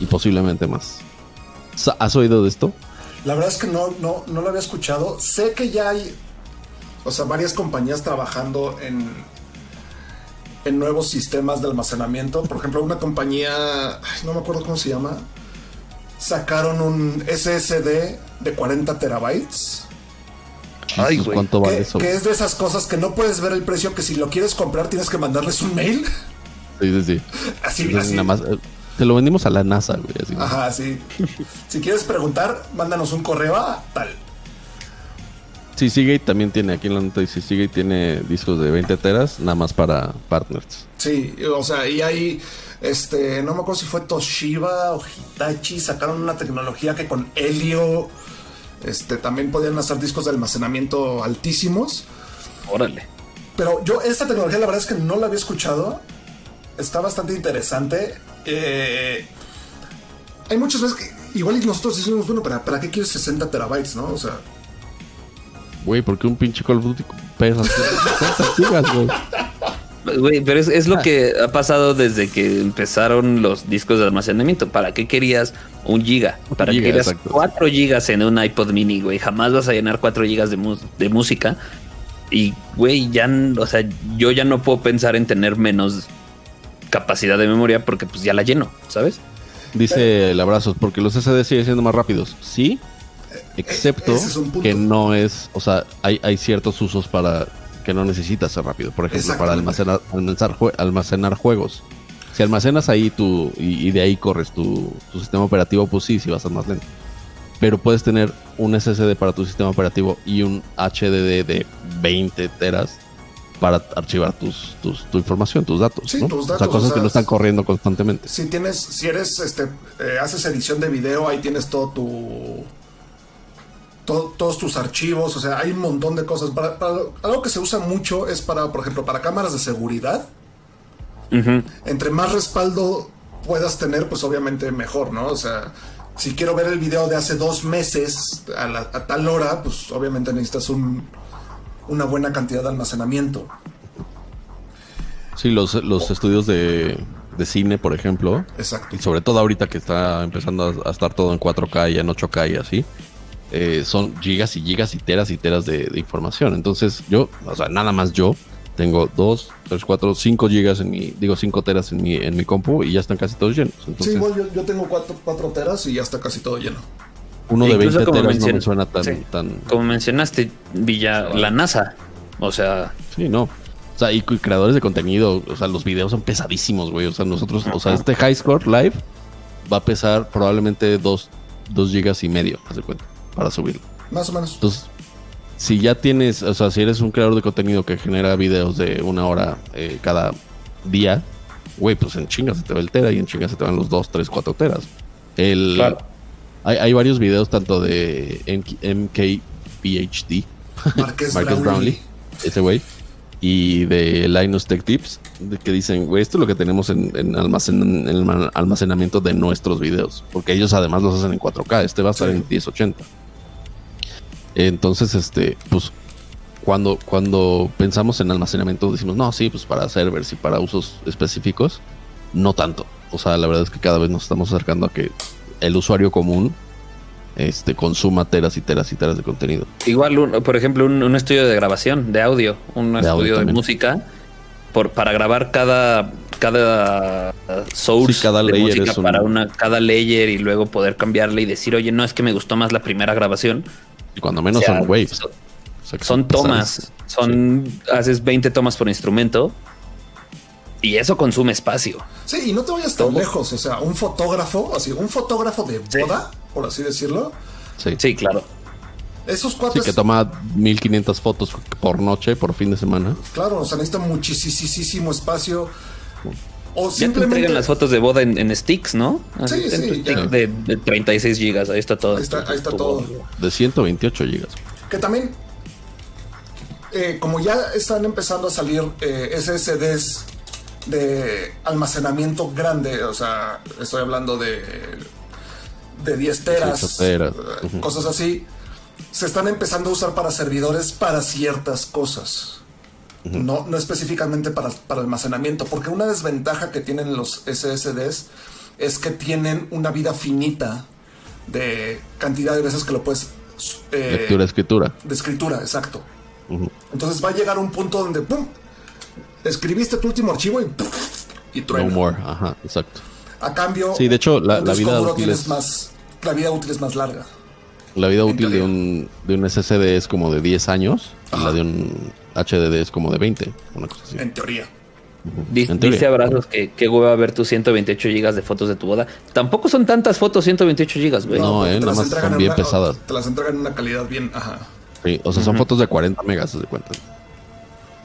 y posiblemente más. ¿Has oído de esto? La verdad es que no, no, no lo había escuchado. Sé que ya hay, o sea, varias compañías trabajando en, en nuevos sistemas de almacenamiento. Por ejemplo, una compañía, no me acuerdo cómo se llama, sacaron un SSD de 40 terabytes. Ay, güey. ¿Cuánto vale Que, eso? que es de esas cosas que no puedes ver el precio, que si lo quieres comprar tienes que mandarles un mail. Sí, sí, sí. [laughs] Así, Entonces, así. nada más, eh, te lo vendimos a la NASA, güey. Así. Ajá, sí. si quieres preguntar, mándanos un correo a tal. Sí, Seagate también tiene, aquí en la nota dice Seagate tiene discos de 20 teras, nada más para partners. Sí, o sea, y hay, este, no me acuerdo si fue Toshiba o Hitachi, sacaron una tecnología que con helio, este, también podían hacer discos de almacenamiento altísimos. Órale. Pero yo esta tecnología la verdad es que no la había escuchado. Está bastante interesante. Eh, hay muchas veces que igual y nosotros decimos, bueno, ¿para, ¿para qué quieres 60 terabytes, no? O sea, Güey, porque un pinche Call of Duty pesa 50 gigas, güey. Güey, pero es, es lo que ha pasado desde que empezaron los discos de almacenamiento. ¿Para qué querías un giga? ¿Para Giga, qué querías exacto. 4 gigas en un iPod mini, güey? Jamás vas a llenar 4 gigas de, música. Y, güey, ya, o sea, yo ya no puedo pensar en tener menos capacidad de memoria porque pues ya la lleno, ¿sabes? Dice el abrazo, porque los SD siguen siendo más rápidos. Sí, excepto que no es, o sea, hay, hay ciertos usos para que no necesitas ser rápido. Por ejemplo, para almacenar, almacenar, jue- almacenar juegos. Si almacenas ahí tu, y, y de ahí corres tu, tu sistema operativo, pues sí, sí va a ser más lento. Pero puedes tener un SSD para tu sistema operativo y un HDD de 20 teras para archivar tus, tus- tu información, tus datos. Sí, ¿no? tus o sea, datos, cosas o sea, que no están corriendo constantemente. si tienes, si eres, este, eh, haces edición de video, ahí tienes todo tu, to- todos tus archivos, o sea, hay un montón de cosas. Para, para- algo que se usa mucho es para, por ejemplo, para cámaras de seguridad. Entre más respaldo puedas tener, pues obviamente mejor, ¿no? O sea, si quiero ver el video de hace dos meses a, la- a tal hora, pues obviamente necesitas un, una buena cantidad de almacenamiento. Sí, los, los estudios de, de cine, por ejemplo, Exacto. y sobre todo ahorita que está empezando a, a estar todo en 4K y en 8K y así, eh, son gigas y gigas y teras y teras de, de información. Entonces, yo, o sea, nada más yo, tengo 2, 3, 4, 5 gigas en mi, digo 5 teras en mi, en mi compu y ya están casi todos llenos. Entonces, sí, igual yo, yo tengo 4 teras y ya está casi todo lleno. uno de Incluso 20 como teras no me suena tan, sí. tan, Como mencionaste, Villa, la NASA. O sea, Sí, no. O sea, y, creadores de contenido, o sea, los videos son pesadísimos, güey. O sea, nosotros, o sea, este High Score Live va a pesar probablemente 2 gigas y medio, haz de cuenta, para subirlo. Más o menos. Entonces, si ya tienes, o sea, si eres un creador de contenido que genera videos de una hora eh, cada día, güey, pues en chingas se te va el tera y en chingas se te van los 2, 3, 4 teras. El, Claro. hay, hay varios videos tanto de MK, MKBHD, Marqués [laughs] Marcus Brownlee. Brownlee, ese güey, y de Linus Tech Tips, de que dicen, güey, esto es lo que tenemos en, en almacen- en el ma- almacenamiento de nuestros videos, porque ellos además los hacen en 4K, este va a estar Sí. en 1080. Entonces, este, pues, cuando, cuando pensamos en almacenamiento, decimos, no, sí, pues para servers y para usos específicos, no tanto. O sea, la verdad es que cada vez nos estamos acercando a que el usuario común este, consuma teras y teras y teras de contenido. igual, un- por ejemplo, un, un estudio de grabación de audio, un De estudio audio de también. música, por, para grabar cada, cada source Sí, cada de layer música un- para una, cada layer y luego poder cambiarle y decir, oye, no es que me gustó más la primera grabación. Y cuando menos O sea, son waves. son- O sea, que Son tomas, son, haces 20 tomas por instrumento y eso consume espacio. Sí, y no te vayas tan lejos. O sea, un fotógrafo, así, un fotógrafo de boda, por así decirlo. Sí. sí. Sí, claro. Esos cuates, que toma 1500 fotos por noche, por fin de semana. claro, o sea, necesita muchísimo espacio. O Ya te entregan las fotos de boda en, en sticks, ¿no? Así, Sí, sí, ya. de, de 36 gigas, ahí está todo. Ahí está, ahí está Tu- todo. De 128 gigas. Que también, eh, como ya están empezando a salir eh, SSDs de almacenamiento grande, o sea, estoy hablando de de 10 teras, 18 teras, eh, cosas así, se están empezando a usar para servidores para ciertas cosas. No, no específicamente para, para almacenamiento, porque una desventaja que tienen los SSDs es que tienen una vida finita de cantidad de veces que lo puedes... eh, Lectura, escritura. de escritura, exacto. Entonces va a llegar un punto donde ¡pum! escribiste tu último archivo y, y No truena. more. Ajá, exacto. A cambio, Sí, de hecho, la- la vida útil es- más, la vida útil es más larga. La vida útil de un, de un SSD es como de 10 años y la de un HDD es como de 20. Una cosa así. En teoría. Di- En teoría. dice Abrazos que qué hueva ver tus 128 gigas de fotos de tu boda. Tampoco son tantas fotos 128 gigas, güey. No, eh, te nada las más entregan son en bien una- pesadas. Te las entregan en una calidad bien. Ajá. Sí, o sea, son fotos de 40 megas, de cuenta.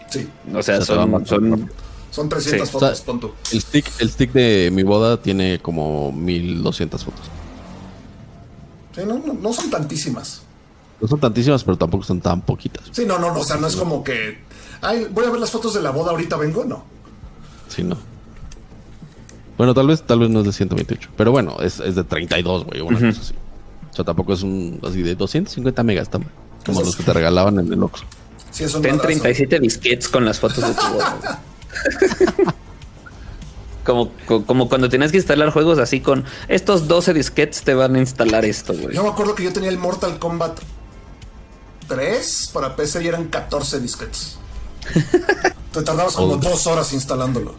Sí. O sea, son, son Son 300 Sí. fotos, O sea. El stick, el stick de mi boda tiene como 1200 fotos. Sí, no, no, no son tantísimas. No son tantísimas, pero tampoco son tan poquitas. Sí, no, no, no. O sea, no es como que. Ay, voy a ver las fotos de la boda, ahorita vengo. No. Sí, no. Bueno, tal vez, tal vez no es de 128. Pero bueno, es, es de 32, güey, una cosa así. O sea, tampoco es un así de 250 megas, tam- como los que te regalaban en el Oxxo. Sí, es un ten madrazo. 37 disquets con las fotos de tu boda. [laughs] como, co- como cuando tenías que instalar juegos así con estos 12 disquets te van a instalar esto, güey. Yo me acuerdo que yo tenía el Mortal Kombat 3 para PC y eran 14 disquetes. [laughs] Te tardabas como dos horas instalándolo.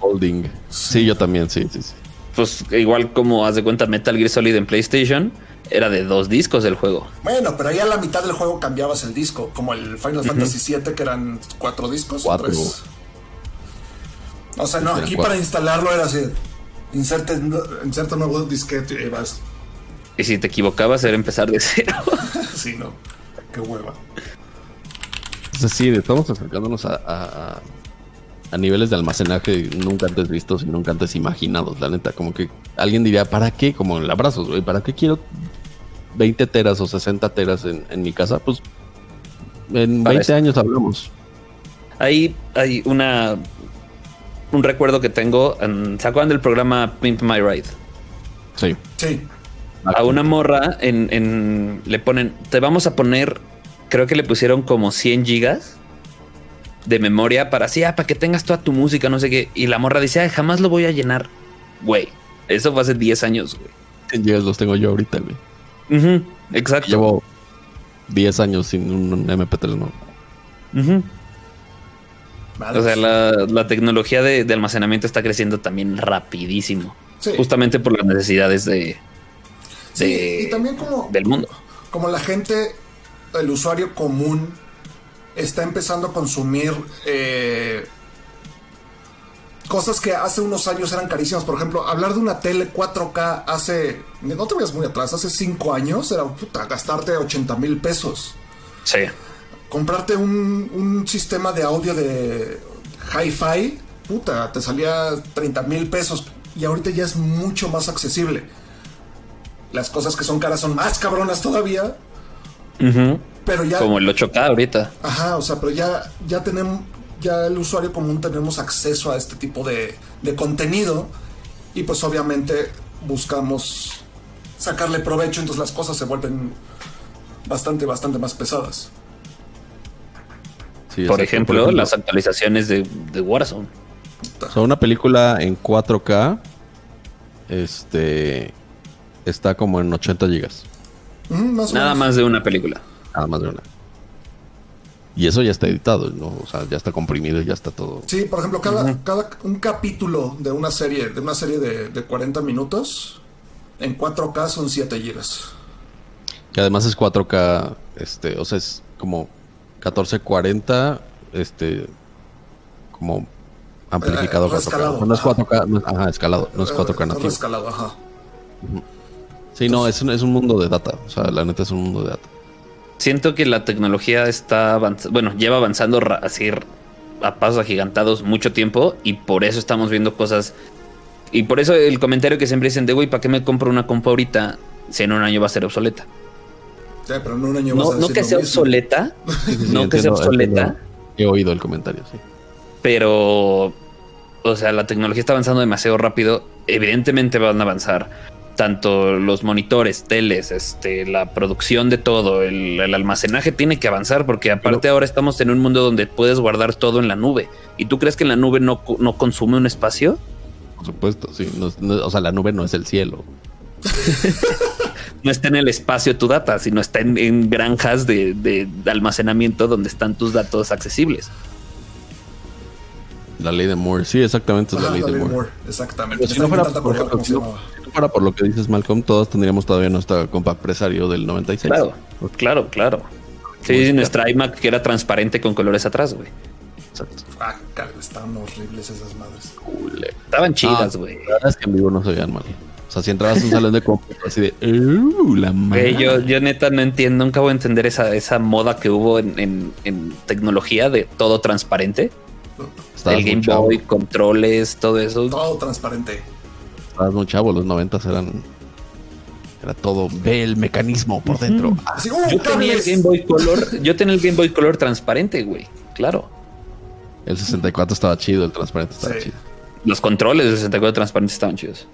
Holding. Sí, yo también, sí, sí, sí. Pues igual como haz de cuenta Metal Gear Solid en PlayStation, era de dos discos el juego. Bueno, pero ahí a la mitad del juego cambiabas el disco, como el Final Fantasy VII, que eran cuatro discos. o Cuatro. tres. O sea, no, Eran aquí cuatro. para instalarlo era así: inserte, inserte nuevo disquete y ahí vas. Y si te equivocabas era empezar de cero. [laughs] sí, no. Qué hueva. Entonces sí, estamos acercándonos a, a, niveles de almacenaje nunca antes vistos y nunca antes imaginados, la neta. Como que alguien diría, ¿para qué? Como en abrazos, güey, ¿para qué quiero 20 teras o 60 teras en, en mi casa? Pues en Para 20 esto. años hablamos. Ahí hay una un recuerdo que tengo. en- ¿Se acuerdan del programa Pimp My Ride? Sí. Sí. A una morra en, en- le ponen, te vamos a poner, creo que le pusieron como 100 gigas de memoria para así, ah, para que tengas toda tu música, no sé qué. Y la morra dice, "Ay, jamás lo voy a llenar. Güey, eso fue hace 10 años, güey. En gigas los tengo yo ahorita, güey. Ujú, exacto. Llevo 10 años sin un MP3 nuevo. Ujú. O sea, la, la tecnología de, de almacenamiento está creciendo también rapidísimo. Sí. Justamente por las necesidades de, Sí, de- y también como, del mundo. como la gente, el usuario común, está empezando a consumir eh, cosas que hace unos años eran carísimas. Por ejemplo, hablar de una tele 4K hace, no te vayas muy atrás, hace 5 años era puta, gastarte 80 mil pesos. Sí. Comprarte un, un sistema de audio de hi-fi, puta, te salía 30 mil pesos y ahorita ya es mucho más accesible. Las cosas que son caras son más cabronas todavía, pero ya... Como el 8K ahorita. Ajá, o sea, pero ya, ya tenemos, ya el usuario común tenemos acceso a este tipo de, de contenido y pues obviamente buscamos sacarle provecho, entonces las cosas se vuelven bastante, bastante más pesadas. Sí, Por ejemplo, las actualizaciones de, de Warzone. O sea, una película en 4K este está como en 80 gigas. Más o Nada más de una película. Nada más de una. Y eso ya está editado, ¿no? O sea, ya está comprimido y ya está todo. Sí, por ejemplo, cada, cada un capítulo de una serie, de una serie de, de 40 minutos, en 4K son 7 gigas. Que además es 4K, este, o sea, es como 1440, este, como amplificado. Eh, 4K. rescalado, No es ajá. 4K, no es- ajá, escalado, no es 4K Eh, nativo. escalado, ajá. Sí, no, es un, es un mundo de data. O sea, la neta es un mundo de data. Siento que la tecnología está avanzando, bueno, lleva avanzando así a pasos agigantados mucho tiempo y por eso estamos viendo cosas. Y por eso el comentario que siempre dicen de, güey, ¿para qué me compro una compu ahorita si en un año va a ser obsoleta? Sí, pero en un año vas No, a no que sea mismo. obsoleta, [laughs] no que sea obsoleta. He oído el comentario, sí. pero, o sea, la tecnología está avanzando demasiado rápido. Evidentemente van a avanzar tanto los monitores, teles, este, la producción de todo, el, el almacenaje tiene que avanzar porque aparte ahora estamos en un mundo donde puedes guardar todo en la nube. ¿Y tú crees que en la nube no, no consume un espacio? Por supuesto, sí. No es- no- o sea, la nube no es el cielo. [laughs] No está en el espacio tu data, sino está en, en granjas de, de almacenamiento donde están tus datos accesibles. La ley de Moore. Sí, exactamente es la ley la de ley Moore. Moore, exactamente. Si no fuera por, se si no- si no fuera por lo que dices, Malcolm, todos tendríamos todavía nuestra compa presario del 96. Claro, claro, claro. Sí, Música. nuestra iMac que era transparente con colores atrás, güey. Exacto. Ah, estaban horribles esas madres. Estaban chidas, Ah, güey. La verdad es que en vivo no se veían mal. O sea, si entrabas a un salón de cómputo así de, "Uh, la madre. Yo, yo neta no entiendo, nunca voy a entender esa, esa moda que hubo en, en- en tecnología de todo transparente. Estabas el Game chavo, Boy, controles, todo eso. Todo transparente. Estabas muy chavo, los 90 eran. Era todo, ve el mecanismo por dentro. Ah, ¡uh, Yo tenía el! Game Boy Color, yo tenía el Game Boy Color transparente, güey. Claro. El 64 estaba chido, el transparente estaba Sí. chido. Los controles de 64 transparentes estaban chidos.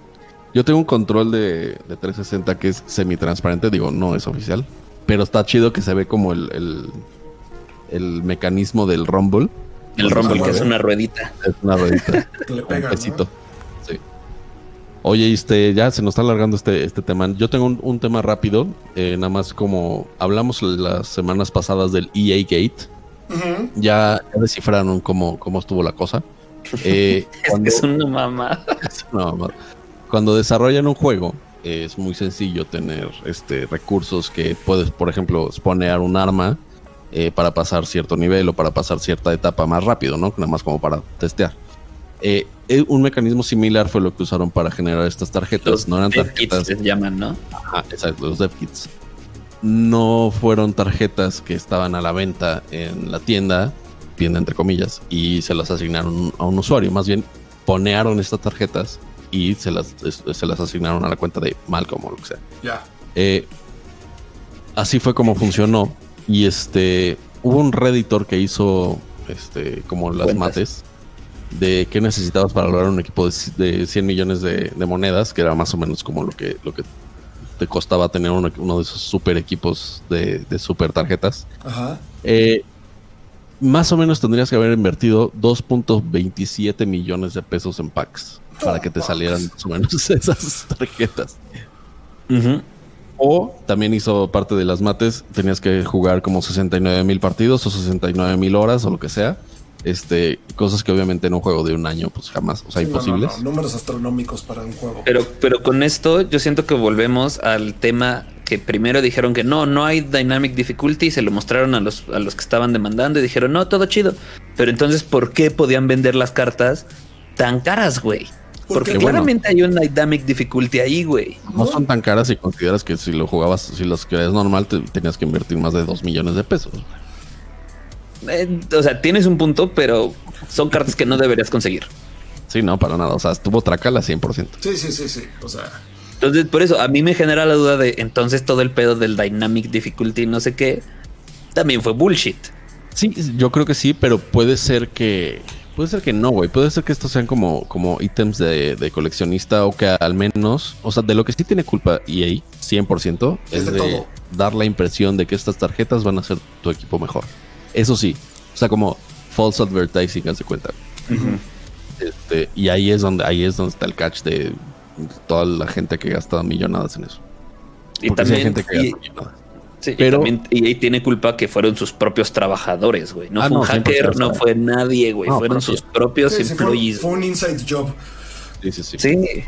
Yo tengo un control de, de 360 que es semi-transparente, digo, no es oficial. Pero está chido que se ve como el, el, el mecanismo del Rumble. El Rumble, que es una ruedita. Es una ruedita. [laughs] Que le un pegan, pesito. ¿no? Sí. Oye, este, ya se nos está alargando este, este tema. Yo tengo un, un tema rápido. eh, nada más como hablamos las semanas pasadas del EA Gate. Ujú. Ya, ya descifraron cómo, cómo estuvo la cosa. [laughs] Eh, cuando, [laughs] Es una mamá. no, no. Cuando desarrollan un juego, es muy sencillo tener este, recursos que puedes, por ejemplo, spawnear un arma eh, para pasar cierto nivel o para pasar cierta etapa más rápido, ¿no? Nada más como para testear. Eh, eh, un mecanismo similar fue lo que usaron para generar estas tarjetas. Los no eran dev kits tarjetas. les llaman, ¿no? Ajá, exacto, los dev kits. No fueron tarjetas que estaban a la venta en la tienda, tienda entre comillas, y se las asignaron a un usuario. Más bien, ponearon estas tarjetas y se las, es- se las asignaron a la cuenta de Malcolm o lo que sea. Ya. Eh, así fue como funcionó. Y este hubo un redditor que hizo este como las Cuentas. mates de qué necesitabas para lograr un equipo de, de 100 millones de, de monedas, que era más o menos como lo que, lo que te costaba tener uno, uno de esos super equipos de, de super tarjetas. Ajá. Eh, más o menos tendrías que haber invertido 2.27 millones de pesos en packs para que te salieran más o menos [laughs] esas tarjetas. O también hizo parte de las mates, tenías que jugar como 69 mil partidos o 69 mil horas o lo que sea. Este, cosas que obviamente en un juego de un año, pues jamás, o sea, Sí, no, no, imposibles. no, Números astronómicos para un juego. Pero, pero con esto yo siento que volvemos al tema que primero dijeron que no, no hay dynamic difficulty, se lo mostraron a los, a los que estaban demandando y dijeron, no, todo chido. Pero entonces, ¿por qué podían vender las cartas tan caras, güey? Porque Porque, bueno. claramente hay un dynamic difficulty ahí, güey. No son tan caras si consideras que si lo jugabas, si los querías normal, te- tenías que invertir más de 2 millones de pesos. Eh, o sea, tienes un punto, pero son cartas que no deberías conseguir. Sí, no, para nada. O sea, estuvo tracala 100%. Sí, sí, sí, sí. O sea, Entonces, por eso a mí me genera la duda de entonces todo el pedo del dynamic difficulty, no sé qué, también fue bullshit. Sí, yo creo que sí, pero puede ser que. Puede ser que no, güey. Puede ser que estos sean como, como ítems de, de coleccionista o que al menos. O sea, de lo que sí tiene culpa EA, 100%, Es es de de, todo. dar la impresión de que estas tarjetas van a hacer tu equipo mejor. Eso sí. O sea, como false advertising, haz de cuenta. Este, y ahí es donde ahí es donde está el catch de toda la gente que gasta millonadas en eso. Y Porque sí hay también, gente que y- gasta millonadas. Sí, y pero- también EA tiene culpa que fueron sus propios trabajadores, güey. No Ah, fue un no, hacker, 100%, no fue nadie, güey. No, fueron propio. sus propios sí, sí, fue, employees. fue un inside job. Sí, sí, sí. Sí,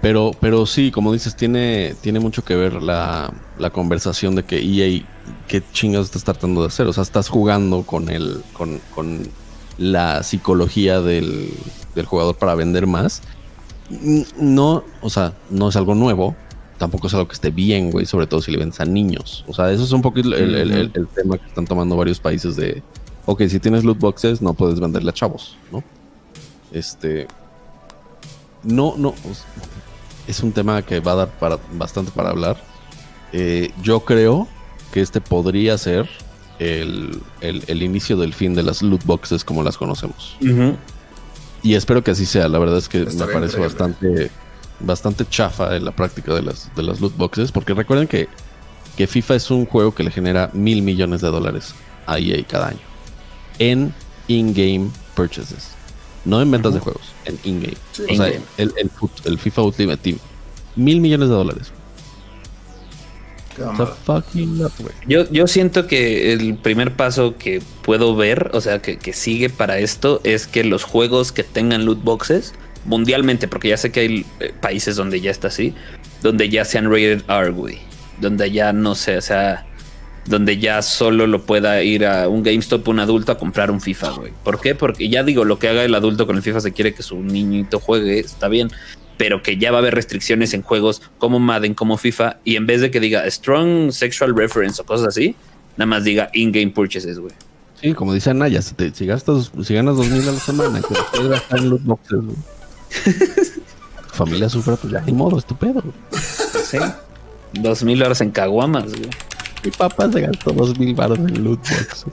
Pero, pero sí, como dices, tiene, tiene mucho que ver la, la conversación de que EA, ¿qué chingas estás tratando de hacer? O sea, estás jugando con el, con, con la psicología del, del jugador para vender más. No, o sea, no es algo nuevo. Tampoco es algo que esté bien, güey, sobre todo si le vendes a niños. O sea, eso es un poco el, el- el- el- el tema que están tomando varios países de, ok, si tienes loot boxes, no puedes venderle a chavos, ¿no? Este, no, no, es un tema que va a dar para, bastante para hablar. Eh, yo creo que este podría ser el, el- el inicio del fin de las loot boxes como las conocemos. Y espero que así sea. La verdad es que me parece increíble. bastante, bastante chafa en la práctica de las, de las loot boxes, porque recuerden que, que FIFA es un juego que le genera mil millones de dólares a EA cada año en in-game purchases, no en ventas de juegos, en in-game. Sí. o sea, el, el, el FIFA Ultimate Team, mil millones de dólares. Yo, yo siento que el primer paso que puedo ver, o sea, que, que sigue para esto, es que los juegos que tengan loot boxes, mundialmente, porque ya sé que hay eh, países donde ya está así, donde ya sean rated R, güey. Donde ya no sé, o sea, donde ya solo lo pueda ir a un GameStop un adulto a comprar un FIFA, güey. ¿Por qué? Porque ya digo, lo que haga el adulto con el FIFA se quiere que su niñito juegue, está bien. Pero que ya va a haber restricciones en juegos como Madden, como FIFA, y en vez de que diga strong sexual reference o cosas así, nada más diga in-game purchases, güey. Sí, como dice Anaya, si, gastas, si ganas dos mil a la semana, que te puedes gastar en loot boxes, güey. [laughs] Familia sufre, pues ya ni modo, estupendo. Sí. Dos mil horas en caguamas, güey. Mi papá se gastó dos mil baros en loot boxes.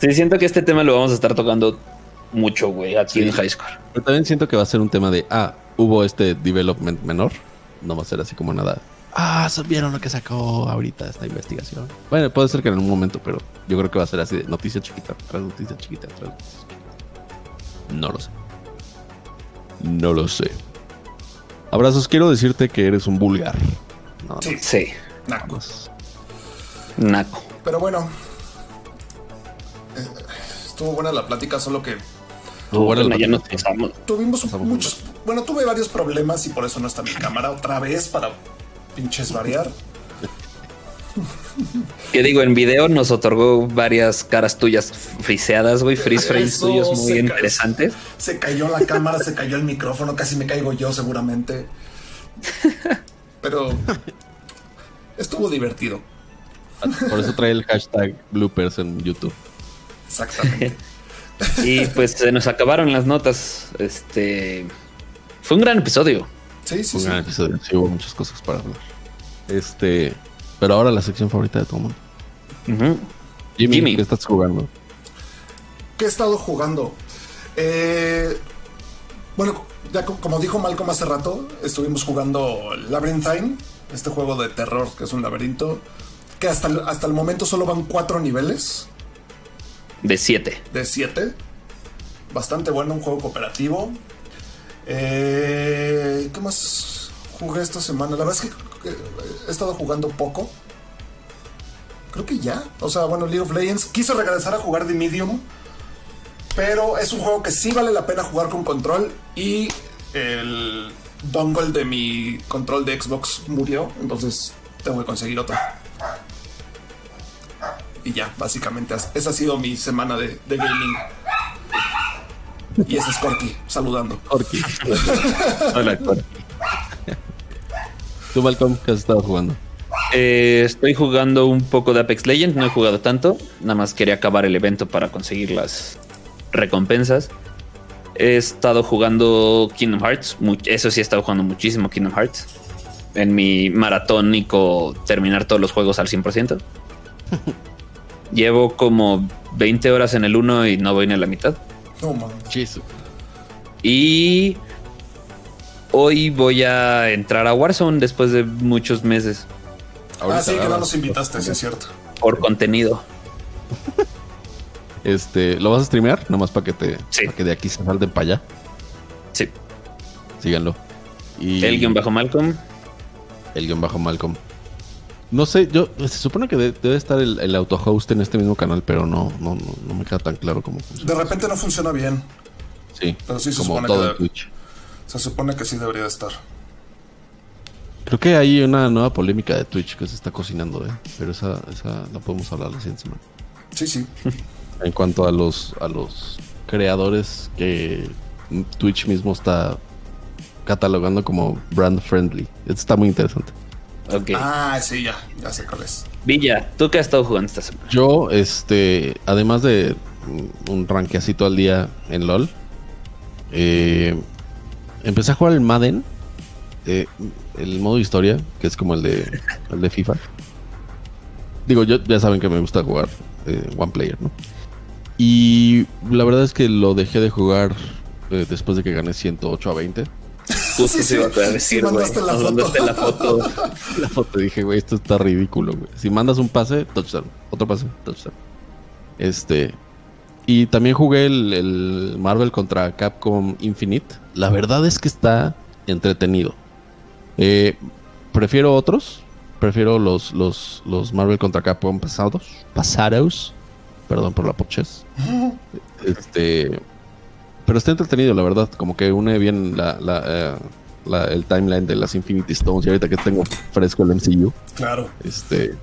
Sí, siento que este tema lo vamos a estar tocando mucho, güey, aquí en High Score. Pero también siento que va a ser un tema de, ah, hubo este development menor. No va a ser así como nada. Ah, vieron lo que sacó ahorita esta investigación. Bueno, puede ser que en algún momento, pero yo creo que va a ser así de noticia chiquita, tras noticia chiquita, tras noticia chiquita. No lo sé. No lo sé. Abrazos, quiero decirte que eres un vulgar. No, Sí, Sí, naco. naco. Pero bueno. eh, estuvo buena la plática, solo que bueno, ya nos tuvimos Pasamos muchos. Bueno, tuve varios problemas y por eso no está mi cámara otra vez para pinches variar. Que digo, en video nos otorgó varias caras tuyas friseadas, güey, freeze frames tuyos muy interesantes. Se cayó la cámara, se cayó el micrófono, casi me caigo yo seguramente. Pero estuvo divertido. Por eso trae el hashtag bloopers en YouTube. Exactamente. [laughs] Y pues se nos acabaron las notas. Este fue un gran episodio. Sí, sí, Un sí. gran episodio. Sí, hubo muchas cosas para hablar. Este. Pero ahora la sección favorita de todo el mundo. Jimmy, Jimmy. ¿qué estás jugando? ¿Qué he estado jugando? Eh, bueno, ya co- como dijo Malcolm hace rato, estuvimos jugando Labyrinthine, este juego de terror que es un laberinto, que hasta el, hasta el momento solo van cuatro niveles De siete. de siete. Bastante bueno, un juego cooperativo. Eh, ¿Qué más jugué esta semana? La verdad es que he estado jugando poco. Creo que ya. O sea, bueno, League of Legends. Quise regresar a jugar The Medium. Pero es un juego que sí vale la pena jugar con control. Y el dongle de mi control de Xbox murió. Entonces tengo que conseguir otro. Y ya, básicamente esa ha sido mi semana de, de gaming. Y ese es Corky, saludando. Corky. [laughs] Hola, Corky. ¿Tú, Malcolm, qué has estado jugando? Eh, estoy jugando un poco de Apex Legends, no he jugado tanto, nada más quería acabar el evento para conseguir las recompensas. He estado jugando Kingdom Hearts, eso sí he estado jugando muchísimo Kingdom Hearts. En mi maratónico terminar todos los juegos al 100%. [laughs] Llevo como 20 horas en el 1 y no voy ni a la mitad. No. Y hoy voy a entrar a Warzone después de muchos meses Ah, sí, que no nos invitaste, sí es cierto. por contenido. [laughs] Este, ¿lo vas a streamear? Nomás para que te, Sí. para que de aquí se salten para allá. Sí. Síganlo. Y El guion bajo Malcolm. el guion bajo Malcolm. No sé, yo se supone que de- debe estar el, el auto-host en este mismo canal, pero no, no, no, no me queda tan claro cómo funciona. De repente no funciona bien. Sí, Pero sí se como supone todo que Twitch. Se supone que sí debería de estar. Creo que hay una nueva polémica de Twitch que se está cocinando, ¿eh? Pero esa, esa la podemos hablar la siguiente semana. Sí, sí. [laughs] En cuanto a los, a los creadores que Twitch mismo está catalogando como brand friendly. Esto está muy interesante. Ok. Ah, sí, ya. Ya sé cuál es. Villa, ¿tú qué has estado jugando esta semana? Yo, este, además de un ranqueacito al día en LOL, eh, empecé a jugar el Madden, eh, el modo historia, que es como el de, el de FIFA. Digo, yo, ya saben que me gusta jugar eh, one player, ¿no? Y la verdad es que lo dejé de jugar eh, después de que gané 108 a 20. [laughs] Justo Sí, se iba a decir, güey. la foto. [laughs] La foto dije, güey, esto está ridículo, güey. Si mandas un pase, touchdown. Otro pase, touchdown. Este. Y también jugué el, el Marvel contra Capcom Infinite. La verdad es que está entretenido. Eh, prefiero otros. Prefiero los, los, los Marvel contra Capcom pasados. Pasados. Perdón por la poches. [laughs] Este. Pero está entretenido, la verdad. Como que une bien la, la, eh, la- el timeline de las Infinity Stones. Y ahorita que tengo fresco el MCU. Claro. Este.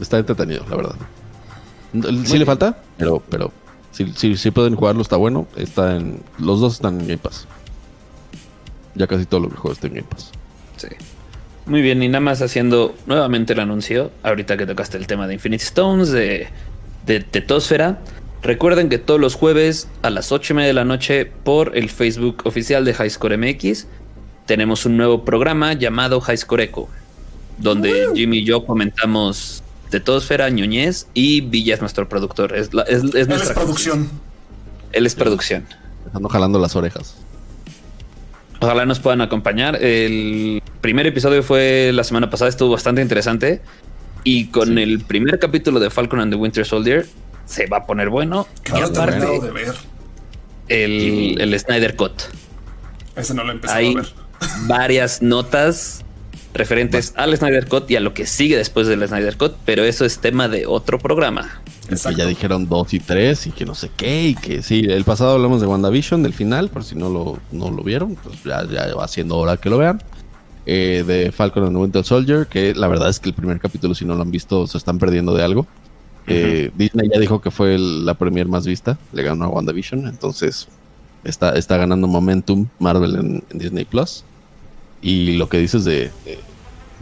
Está entretenido, la verdad. Sí le falta, pero, pero si, si, si pueden jugarlo, está bueno. Está en. Los dos están en Game Pass. Ya casi todo lo que juego está en Game Pass. Sí. Muy bien, y nada más haciendo nuevamente el anuncio, ahorita que tocaste el tema de Infinity Stones, de, de Tetosfera. Recuerden que todos los jueves a las 8 y media de la noche por el Facebook oficial de Highscore MX tenemos un nuevo programa llamado Highscore Echo, donde Jimmy y yo comentamos Tetosfera, Ñuñez y Villa es nuestro productor. Es, la- es, es Él es nuestra producción. Él es producción. Estando jalando las orejas. Ojalá nos puedan acompañar. El primer episodio fue la semana pasada, estuvo bastante interesante. Y con Sí. el primer capítulo de Falcon and the Winter Soldier se va a poner bueno. No y aparte, de ver. el, el Snyder Cut. Ese no lo Hay a ver. varias notas referentes al Snyder Cut y a lo que sigue después del Snyder Cut, pero eso es tema de otro programa. Que ya dijeron dos y tres y que no sé qué. Y que sí, el pasado hablamos de WandaVision, del final, por si no lo, no lo vieron, pues ya, ya va siendo hora que lo vean. Eh, de Falcon and the Winter Soldier, que la verdad es que el primer capítulo, si no lo han visto, se están perdiendo de algo. Eh, Disney ya dijo que fue el- la premier más vista, le ganó a WandaVision, entonces está, está ganando momentum Marvel en, en Disney Plus. Y lo que dices de, de,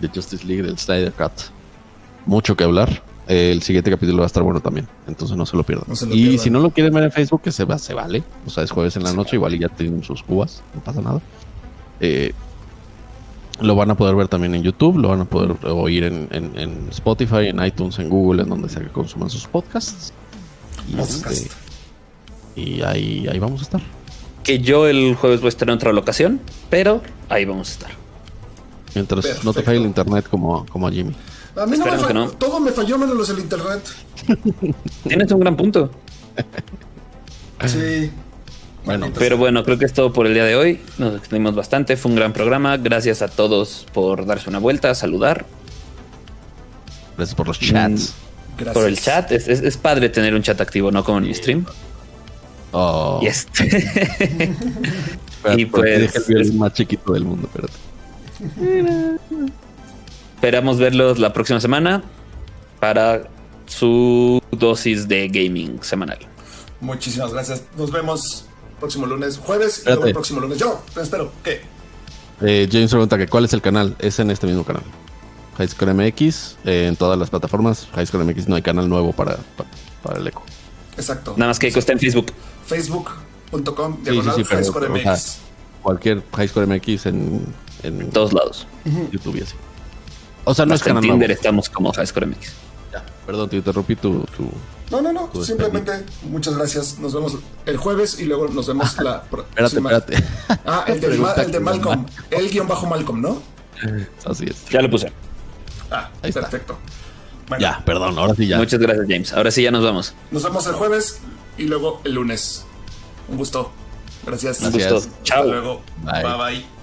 de Justice League, del Snyder Cut, mucho que hablar. El siguiente capítulo va a estar bueno también, entonces no se lo pierdan. No se lo y pierdan. si no lo quieren ver en Facebook, que se, va, se vale. O sea, es jueves en la noche, igual y ya tienen sus cubas, no pasa nada. Eh, lo van a poder ver también en YouTube, lo van a poder oír en, en- en Spotify, en iTunes, en Google, en donde sea que consuman sus podcasts. Y, Podcast. este, y ahí, ahí vamos a estar. Que yo el jueves voy a estar en otra locación, pero ahí vamos a estar. Mientras no te falle el internet como, como a Jimmy. A mí no me falló. no. Todo me falló menos el internet. [laughs] Tienes un gran punto. Sí. [laughs] Bueno, Pero bueno, creo que es todo por el día de hoy. Nos extendimos bastante. Fue un gran programa. Gracias a todos por darse una vuelta, saludar. Gracias por los chats. Gracias. Por el chat. Es, es- es padre tener un chat activo, no como en mi stream. Oh, Y este. y pues- el violín más chiquito del mundo, espérate. Esperamos verlos la próxima semana para su dosis de gaming semanal. Muchísimas gracias. Nos vemos próximo lunes, jueves y luego el próximo lunes. Yo, te espero. ¿Qué? Eh, James pregunta que cuál es el canal. Es en este mismo canal. Highscore MX. eh, en todas las plataformas. Highscore MX no hay canal nuevo para, para, para el eco. Exacto. Nada más que está en Facebook. Facebook.com, Sí, sí, diagonal sí, pero, Highscore o MX. sea, cualquier Highscore MX en, en En todos lados. YouTube y así. O sea, no es Hasta en canal nuevo. Tinder estamos como Highscore MX. Ya, perdón, te interrumpí tu, tu- No, no, no. Tu Simplemente muchas gracias. Nos vemos el jueves y luego nos vemos [laughs] la Espérate, próxima. espérate. Ah, el de, el de que Malcolm. El guion bajo Malcolm, ¿no? Así es. Ya lo puse. Ah, Ahí está. perfecto. Bueno, Ya, perdón, ahora sí ya. Muchas gracias, James. Ahora sí ya nos vamos. nos vemos el jueves y luego el lunes. Un gusto. Gracias. Un Gracias. Hasta Chao. luego. Bye. bye. bye.